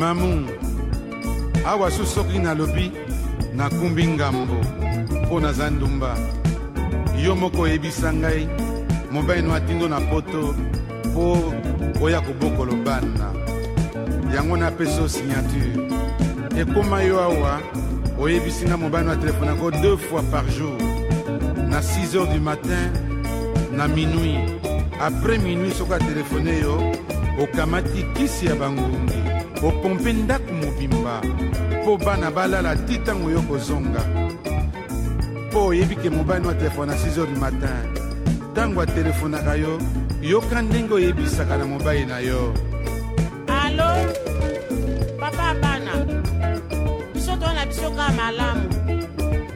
Mamu awa su soki nalobi nakumbi ngambo mpo naza ndumba yo moko oyebisa ngai mobali no atindo na poto mpo oya kobokolo bana. Yango napesi o signature. Ekóma yo awa oyebisi nga mobali no atelefone yango deux fois par jour. Na 6 heures du matin na minuit. Après minuit soki atelefone yo okamati kisi ya bangungi opompe ndako mobimba mpo bana balala ti ntango yo kozonga. Mpo oyebi ke mobali no atelefone na 6 heures du matin. Ntango atelefonaka yo yoka ndenge oyebisaka na mobali na yo. Alo? Papa bana biso tona biso ka malamu.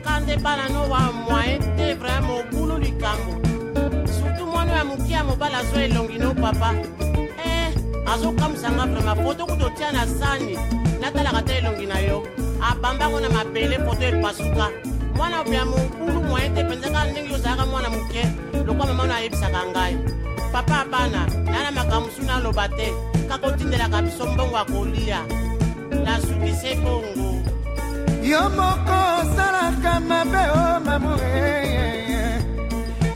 Ka nde bana no wa moyen te vraimen obulu likambo. Surtout mwana ya moke ya mobali azwa elongi no papa azokamwisanga vraimen foto kuta otia na sani. Natalaka te elongi na yo. Abambango na mabele foto epasuka mwana ya mobulu moyen te mpenza kaka ndenge ozalaka mwana moke. Lokwa mama no ayebisaka ngai. Papa bana nana makambo su naloba te. Kaka otindelaka biso mbongo ya kolia. Nasukise bongo. Yo moko osalaka mabe o mamure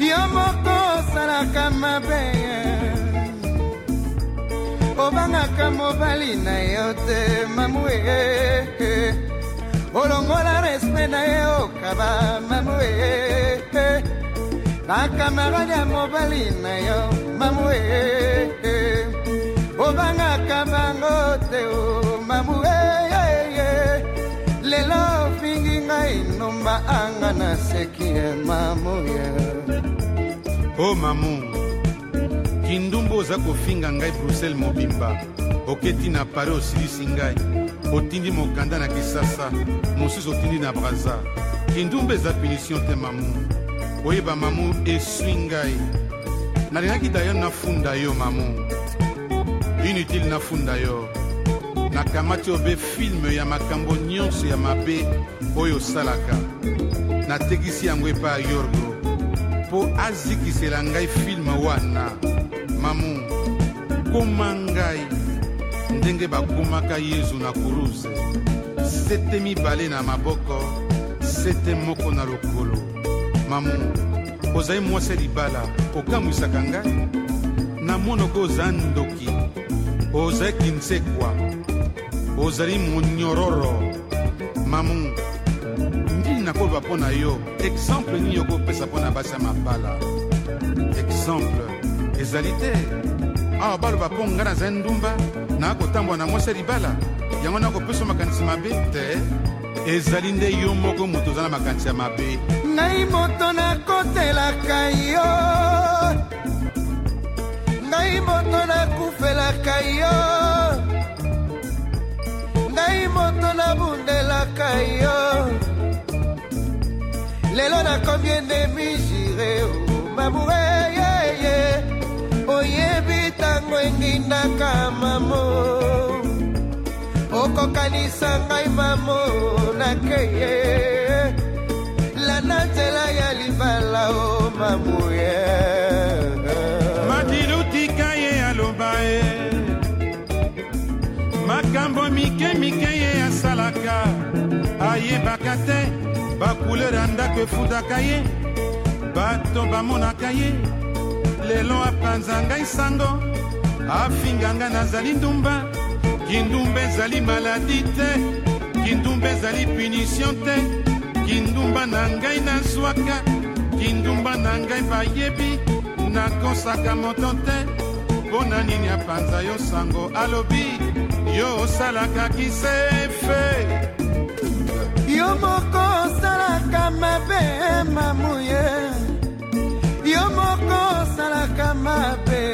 yo moko osalaka mabe obangaka mobali na yo te mamue olongola respect na ye okaba mamue bakamarade ya mobali na yo mamue obangaka bango te o mamue lelo ofingi ngai nomba anga na seki ya mamuya o mamu kindumbu oza kofinga ngai bruxelles mobimba. Oketi na paris osilisi ngai. Otindi mokanda na kisasa. Mosusu otindi na braza. Kindumbu eza punition te mamu. Oyeba mamu eswi ngai. Nalingaki dayo nafunda yo mamu. Inutile nafunda yo. Nakamati obe filme ya makambo nyonso ya mabe oyo osalaka. Natekisi yango epai ya yorgo. Mpo azikisela ngai filme wana mamu. Koma ngai ndenge bakomaka yezu na kuruze sete mibale na maboko sete moko na lokolo. Mamu ozali mwasi ya libala okamwisaka ngai? Na monoko oza ndoki ozali kinsekwa ozali monyororo. Mamu ndini nakoloba mpo na yo? Exemple nini okopesa mpo na basi ya mabala? Exemple ezali te. Awa baloba mpo ngai nazali ndumba nakotambola na mwasi ya libala yango nakopesa makanisi mabe te. Ezali nde yo moko moto oza na makanisi ya mabe. Ngai moto nakotelaka yo. Ngai moto nakufelaka yo. Ngai moto nabundelaka yo. Lelo nakomi endemi jire mamureyeye oyebi ntango engindaka mamo. Okokanisa ngai mamo nakeye landa nzela ya libala o mamuye. Madilutika ye aloba ye. Makambo mike mike ye asalaka. Ayebaka te bakulere ya ndako efutaka ye. Bato bamonaka ye lelo apanza ngai sango afinga ngai nazali ndumba. Kindumba ezali maladi te kindumba ezali punition te. Kindumba na ngai nazwaka kindumba na ngai bayebi nakosaka moto te. Mpo na nini apanza yo sango? Alobi yo osalaka kisefe. Yo moko osalaka mabe mamuye mabe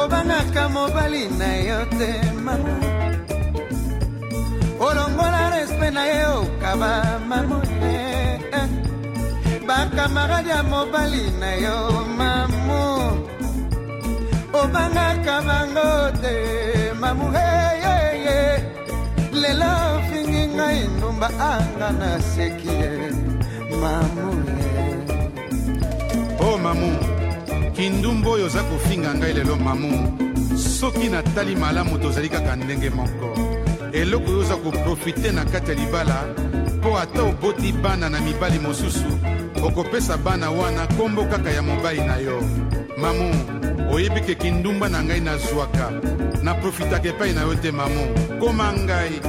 obangaka mobali na yo te mama. Olongola respect na ye okaba mamuye bakamarade ya mobali na yo mamu obangaka bango te mamu heyeye lelo ofingi ngai ndumba anga na seki ye mamu o mamu kindumbu oyo oza kofinga ngai lelo mamu. Soki natali malamu tozali kaka ndenge moko. Eloko oyo oza koprofite na kati ya libala mpo ata oboti bana na mibali mosusu okopesa bana wana nkombo kaka ya mobali na yo. Mamu oyebi ke kindumba na ngai nazwaka. Naprofitaka epai na yo te mamu. Koma ngai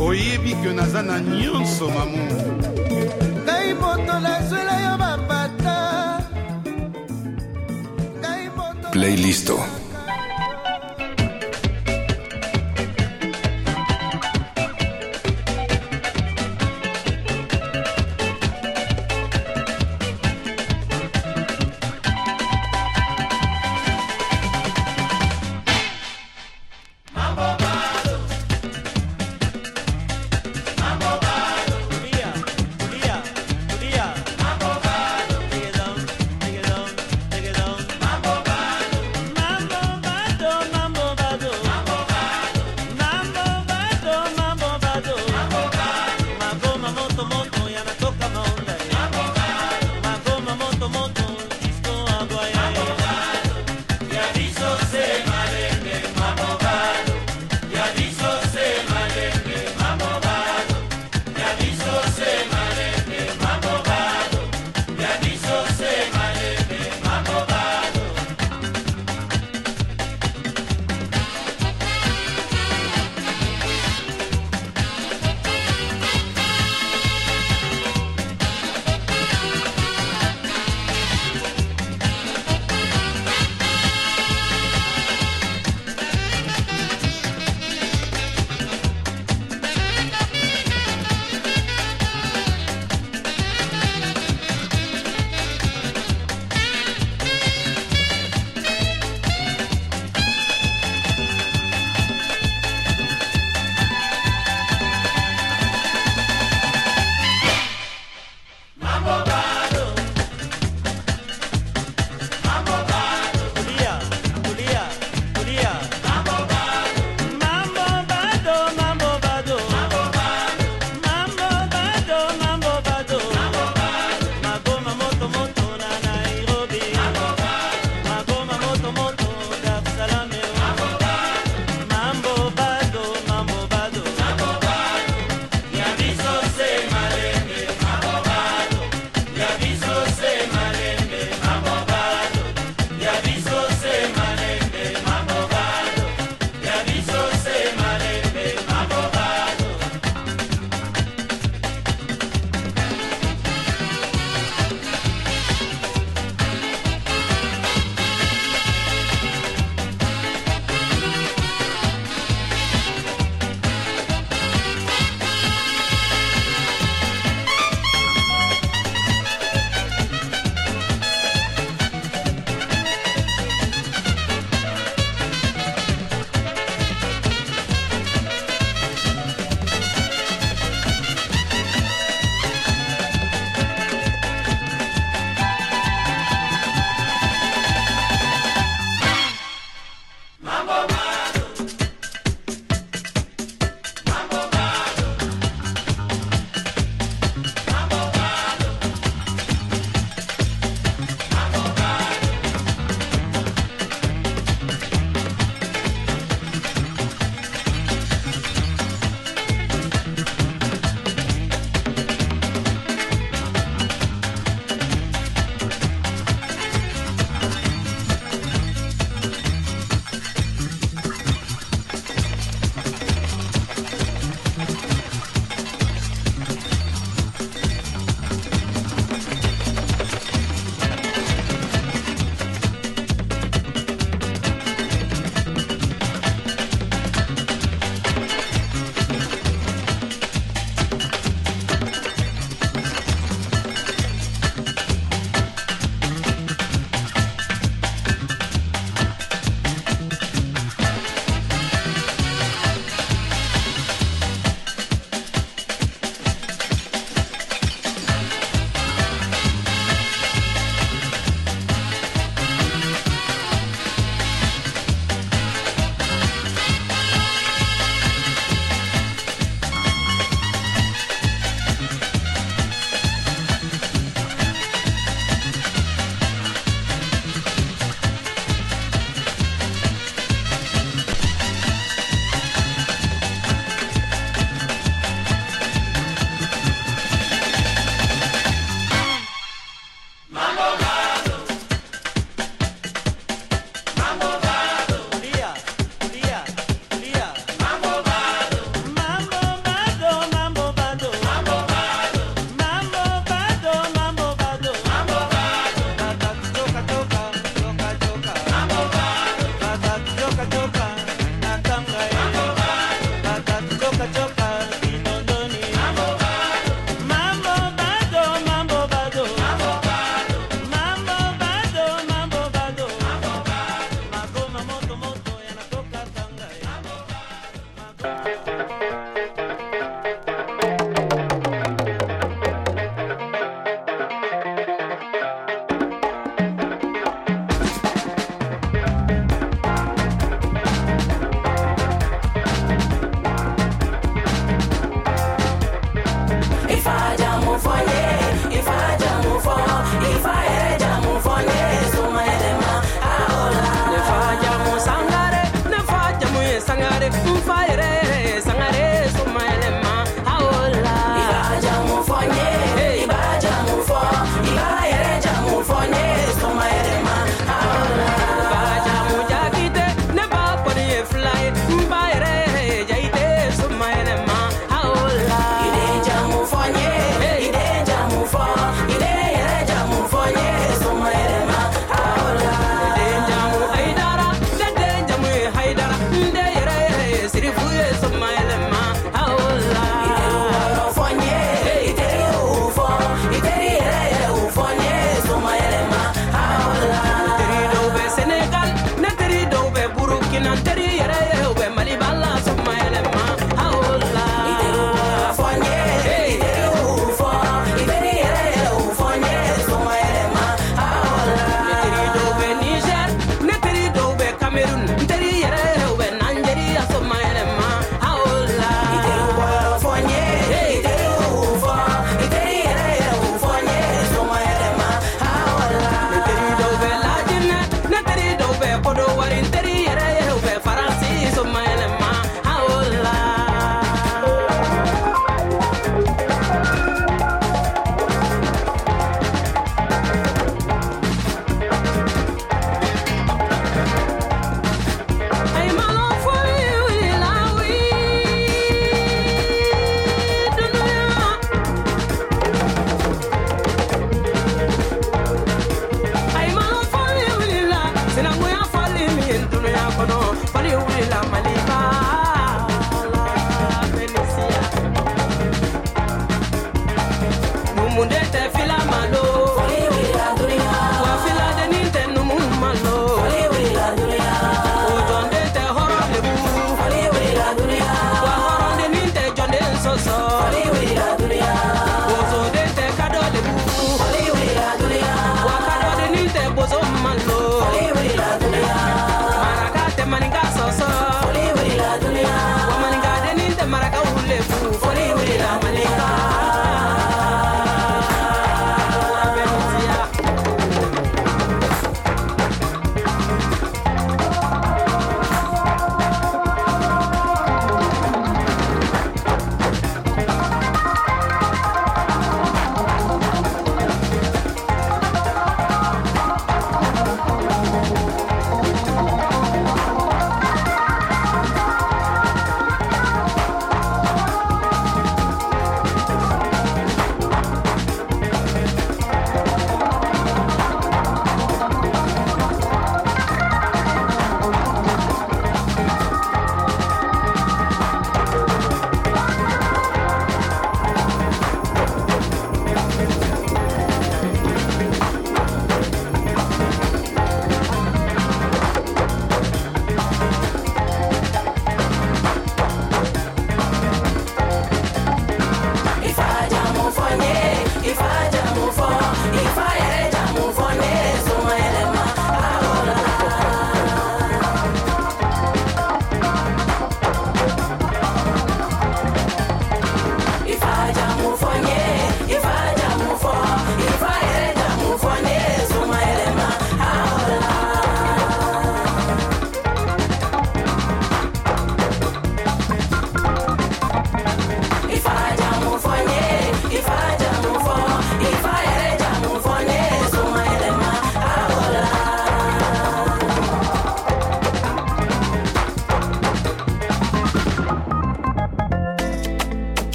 oyebi ke naza na nyonso mamu Playlisto.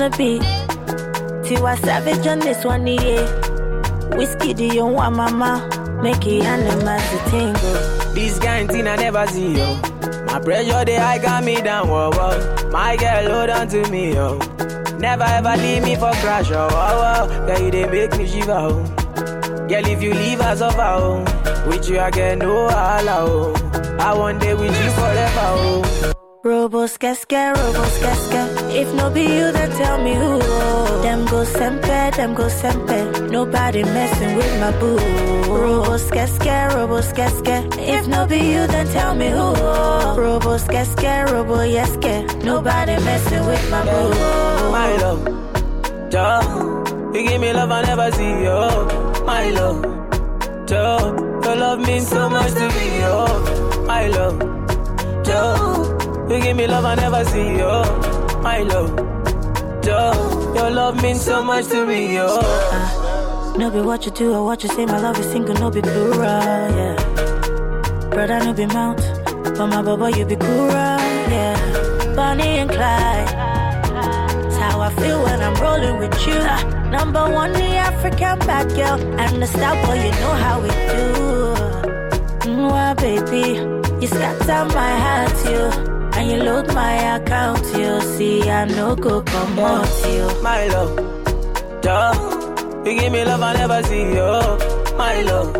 The beat. Tiwa Savage on this one, yeah. Whiskey, do you want mama? Make it animals to tingle. This kind thing I never see, yo. My pressure, they high got me down, whoa, whoa. My girl, hold on to me, yo. Never ever leave me for crash, oh, oh, oh. Girl, you they make me shiver, oh. Girl, if you leave us over, oh. With you, I get no holla, oh. I want day with you forever, oh. Robos casca, robos casca. If no be you, then tell me who. Them go sempe, them go sempe. Nobody messing with my boo. Robos casca, robos casca. If no be you, then tell me who. Robos casca, robo yeske. Nobody messing with my boo. My love, Joe. You give me love I never see, yo. My love, Joe. Your love means so much to me, yo. My love. You give me love I never see, yo. My love, Yo, Your love means so much to me, yo. Uh, no be what you do or what you say, my love is single, no be plural, yeah. Brother, no be mount, but my baba, you be cool, yeah. Bonnie and Clyde, it's how I feel when I'm rolling with you. Uh, number one, the African bad girl, and the star boy, you know how we do. Mm, Mwah, baby, you scatter my heart, you. And you load my account, you see, I no go come out, you. My love, Joe. You give me love I never see, yo. My love,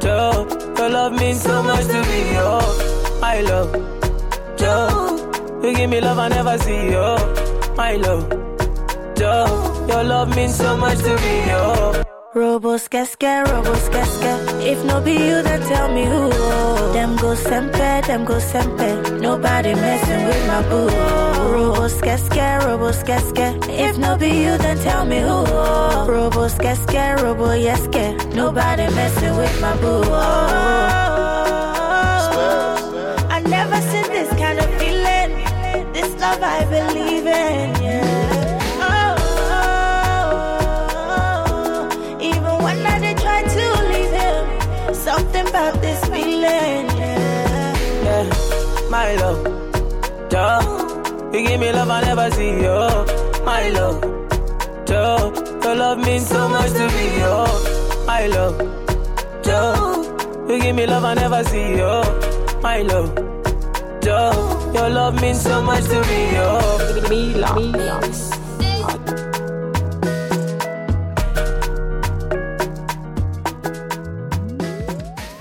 Joe. Your love means so much to me, yo. My love, Joe. You give me love I never see, yo. My love, Joe. Your love means so much to me, yo. Robos casca, robos casca. If no be you, then tell me who. Oh. Them go sempe, them go sempe. Nobody messing with my boo. Oh. Robos casca, robos casca. If no be you, then tell me who. Oh. Robos casca, robo yeske. Nobody messing with my boo. I never seen this kind of feeling. This love I believe You give me love I never see, yo. My love, Joe. Your love means so much to me, yo. My love, Joe. You give me love I never see, yo. My love, Joe. Your love means so much to me, yo. Me love.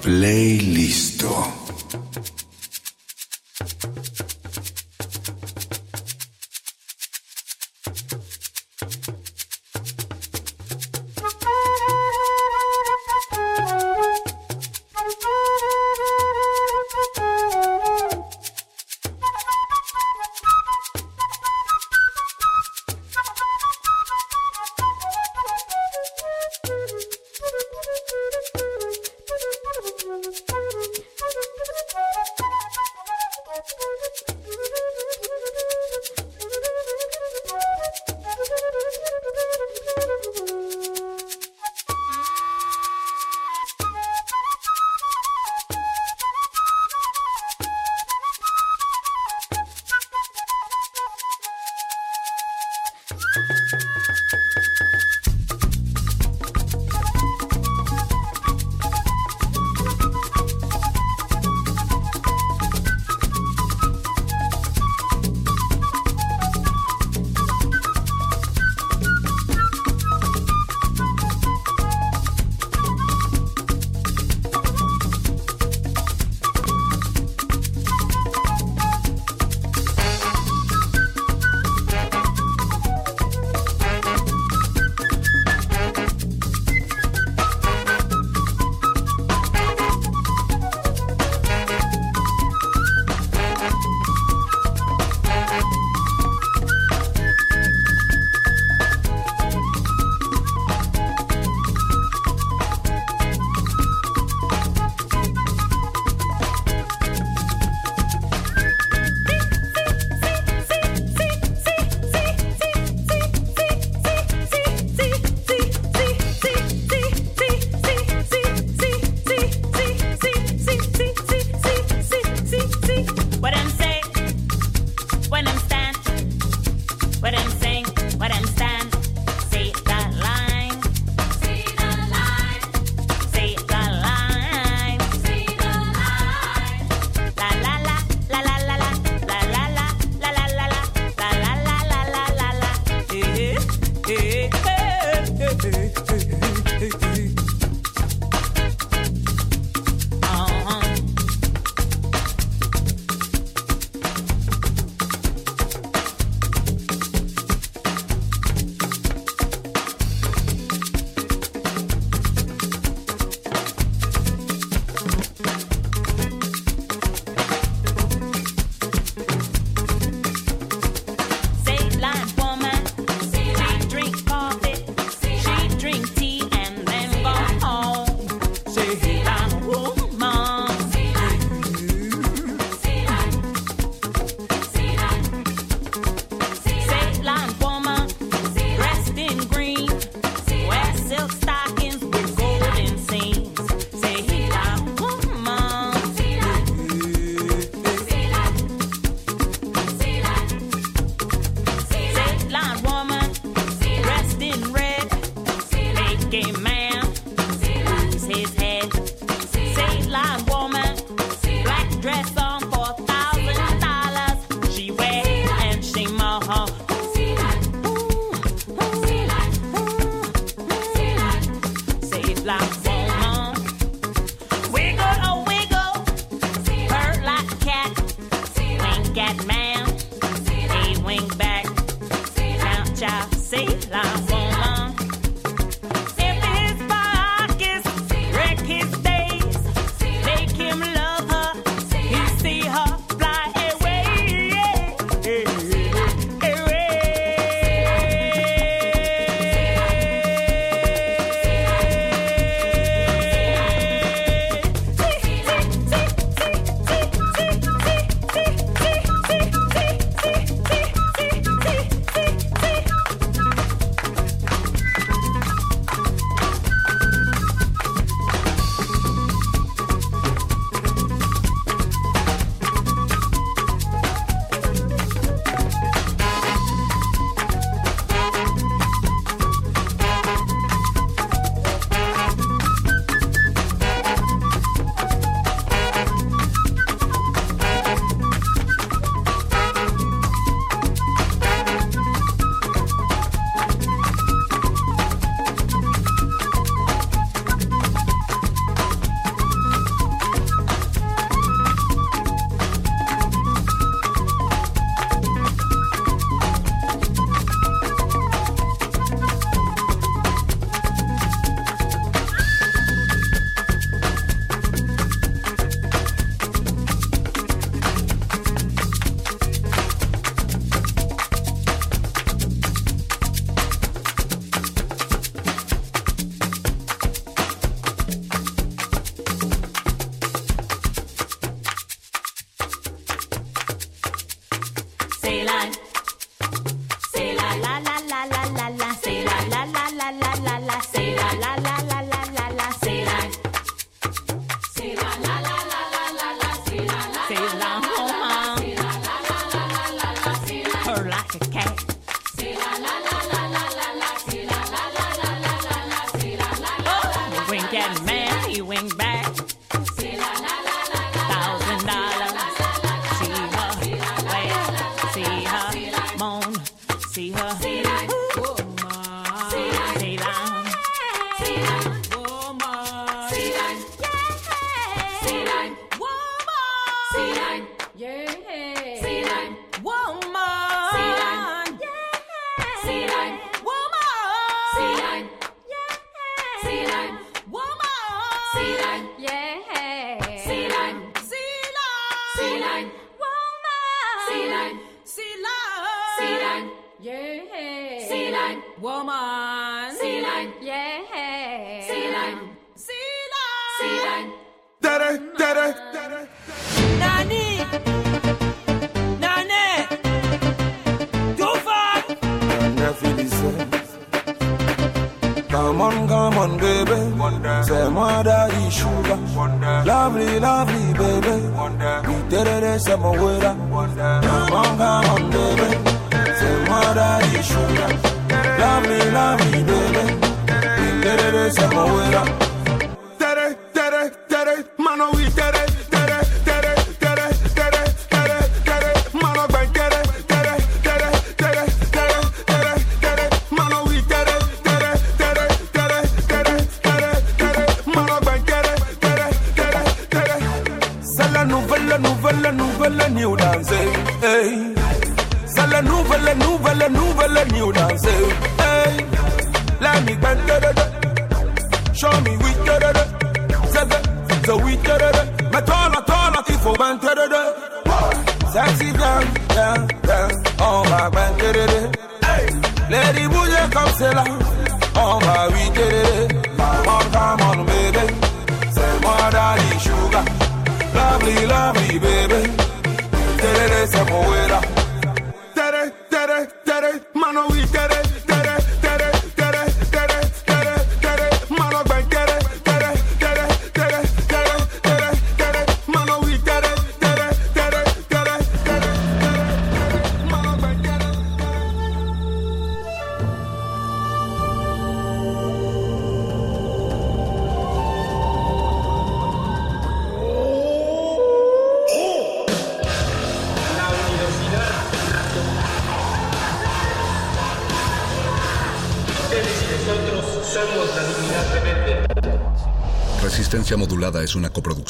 Playlisto. Say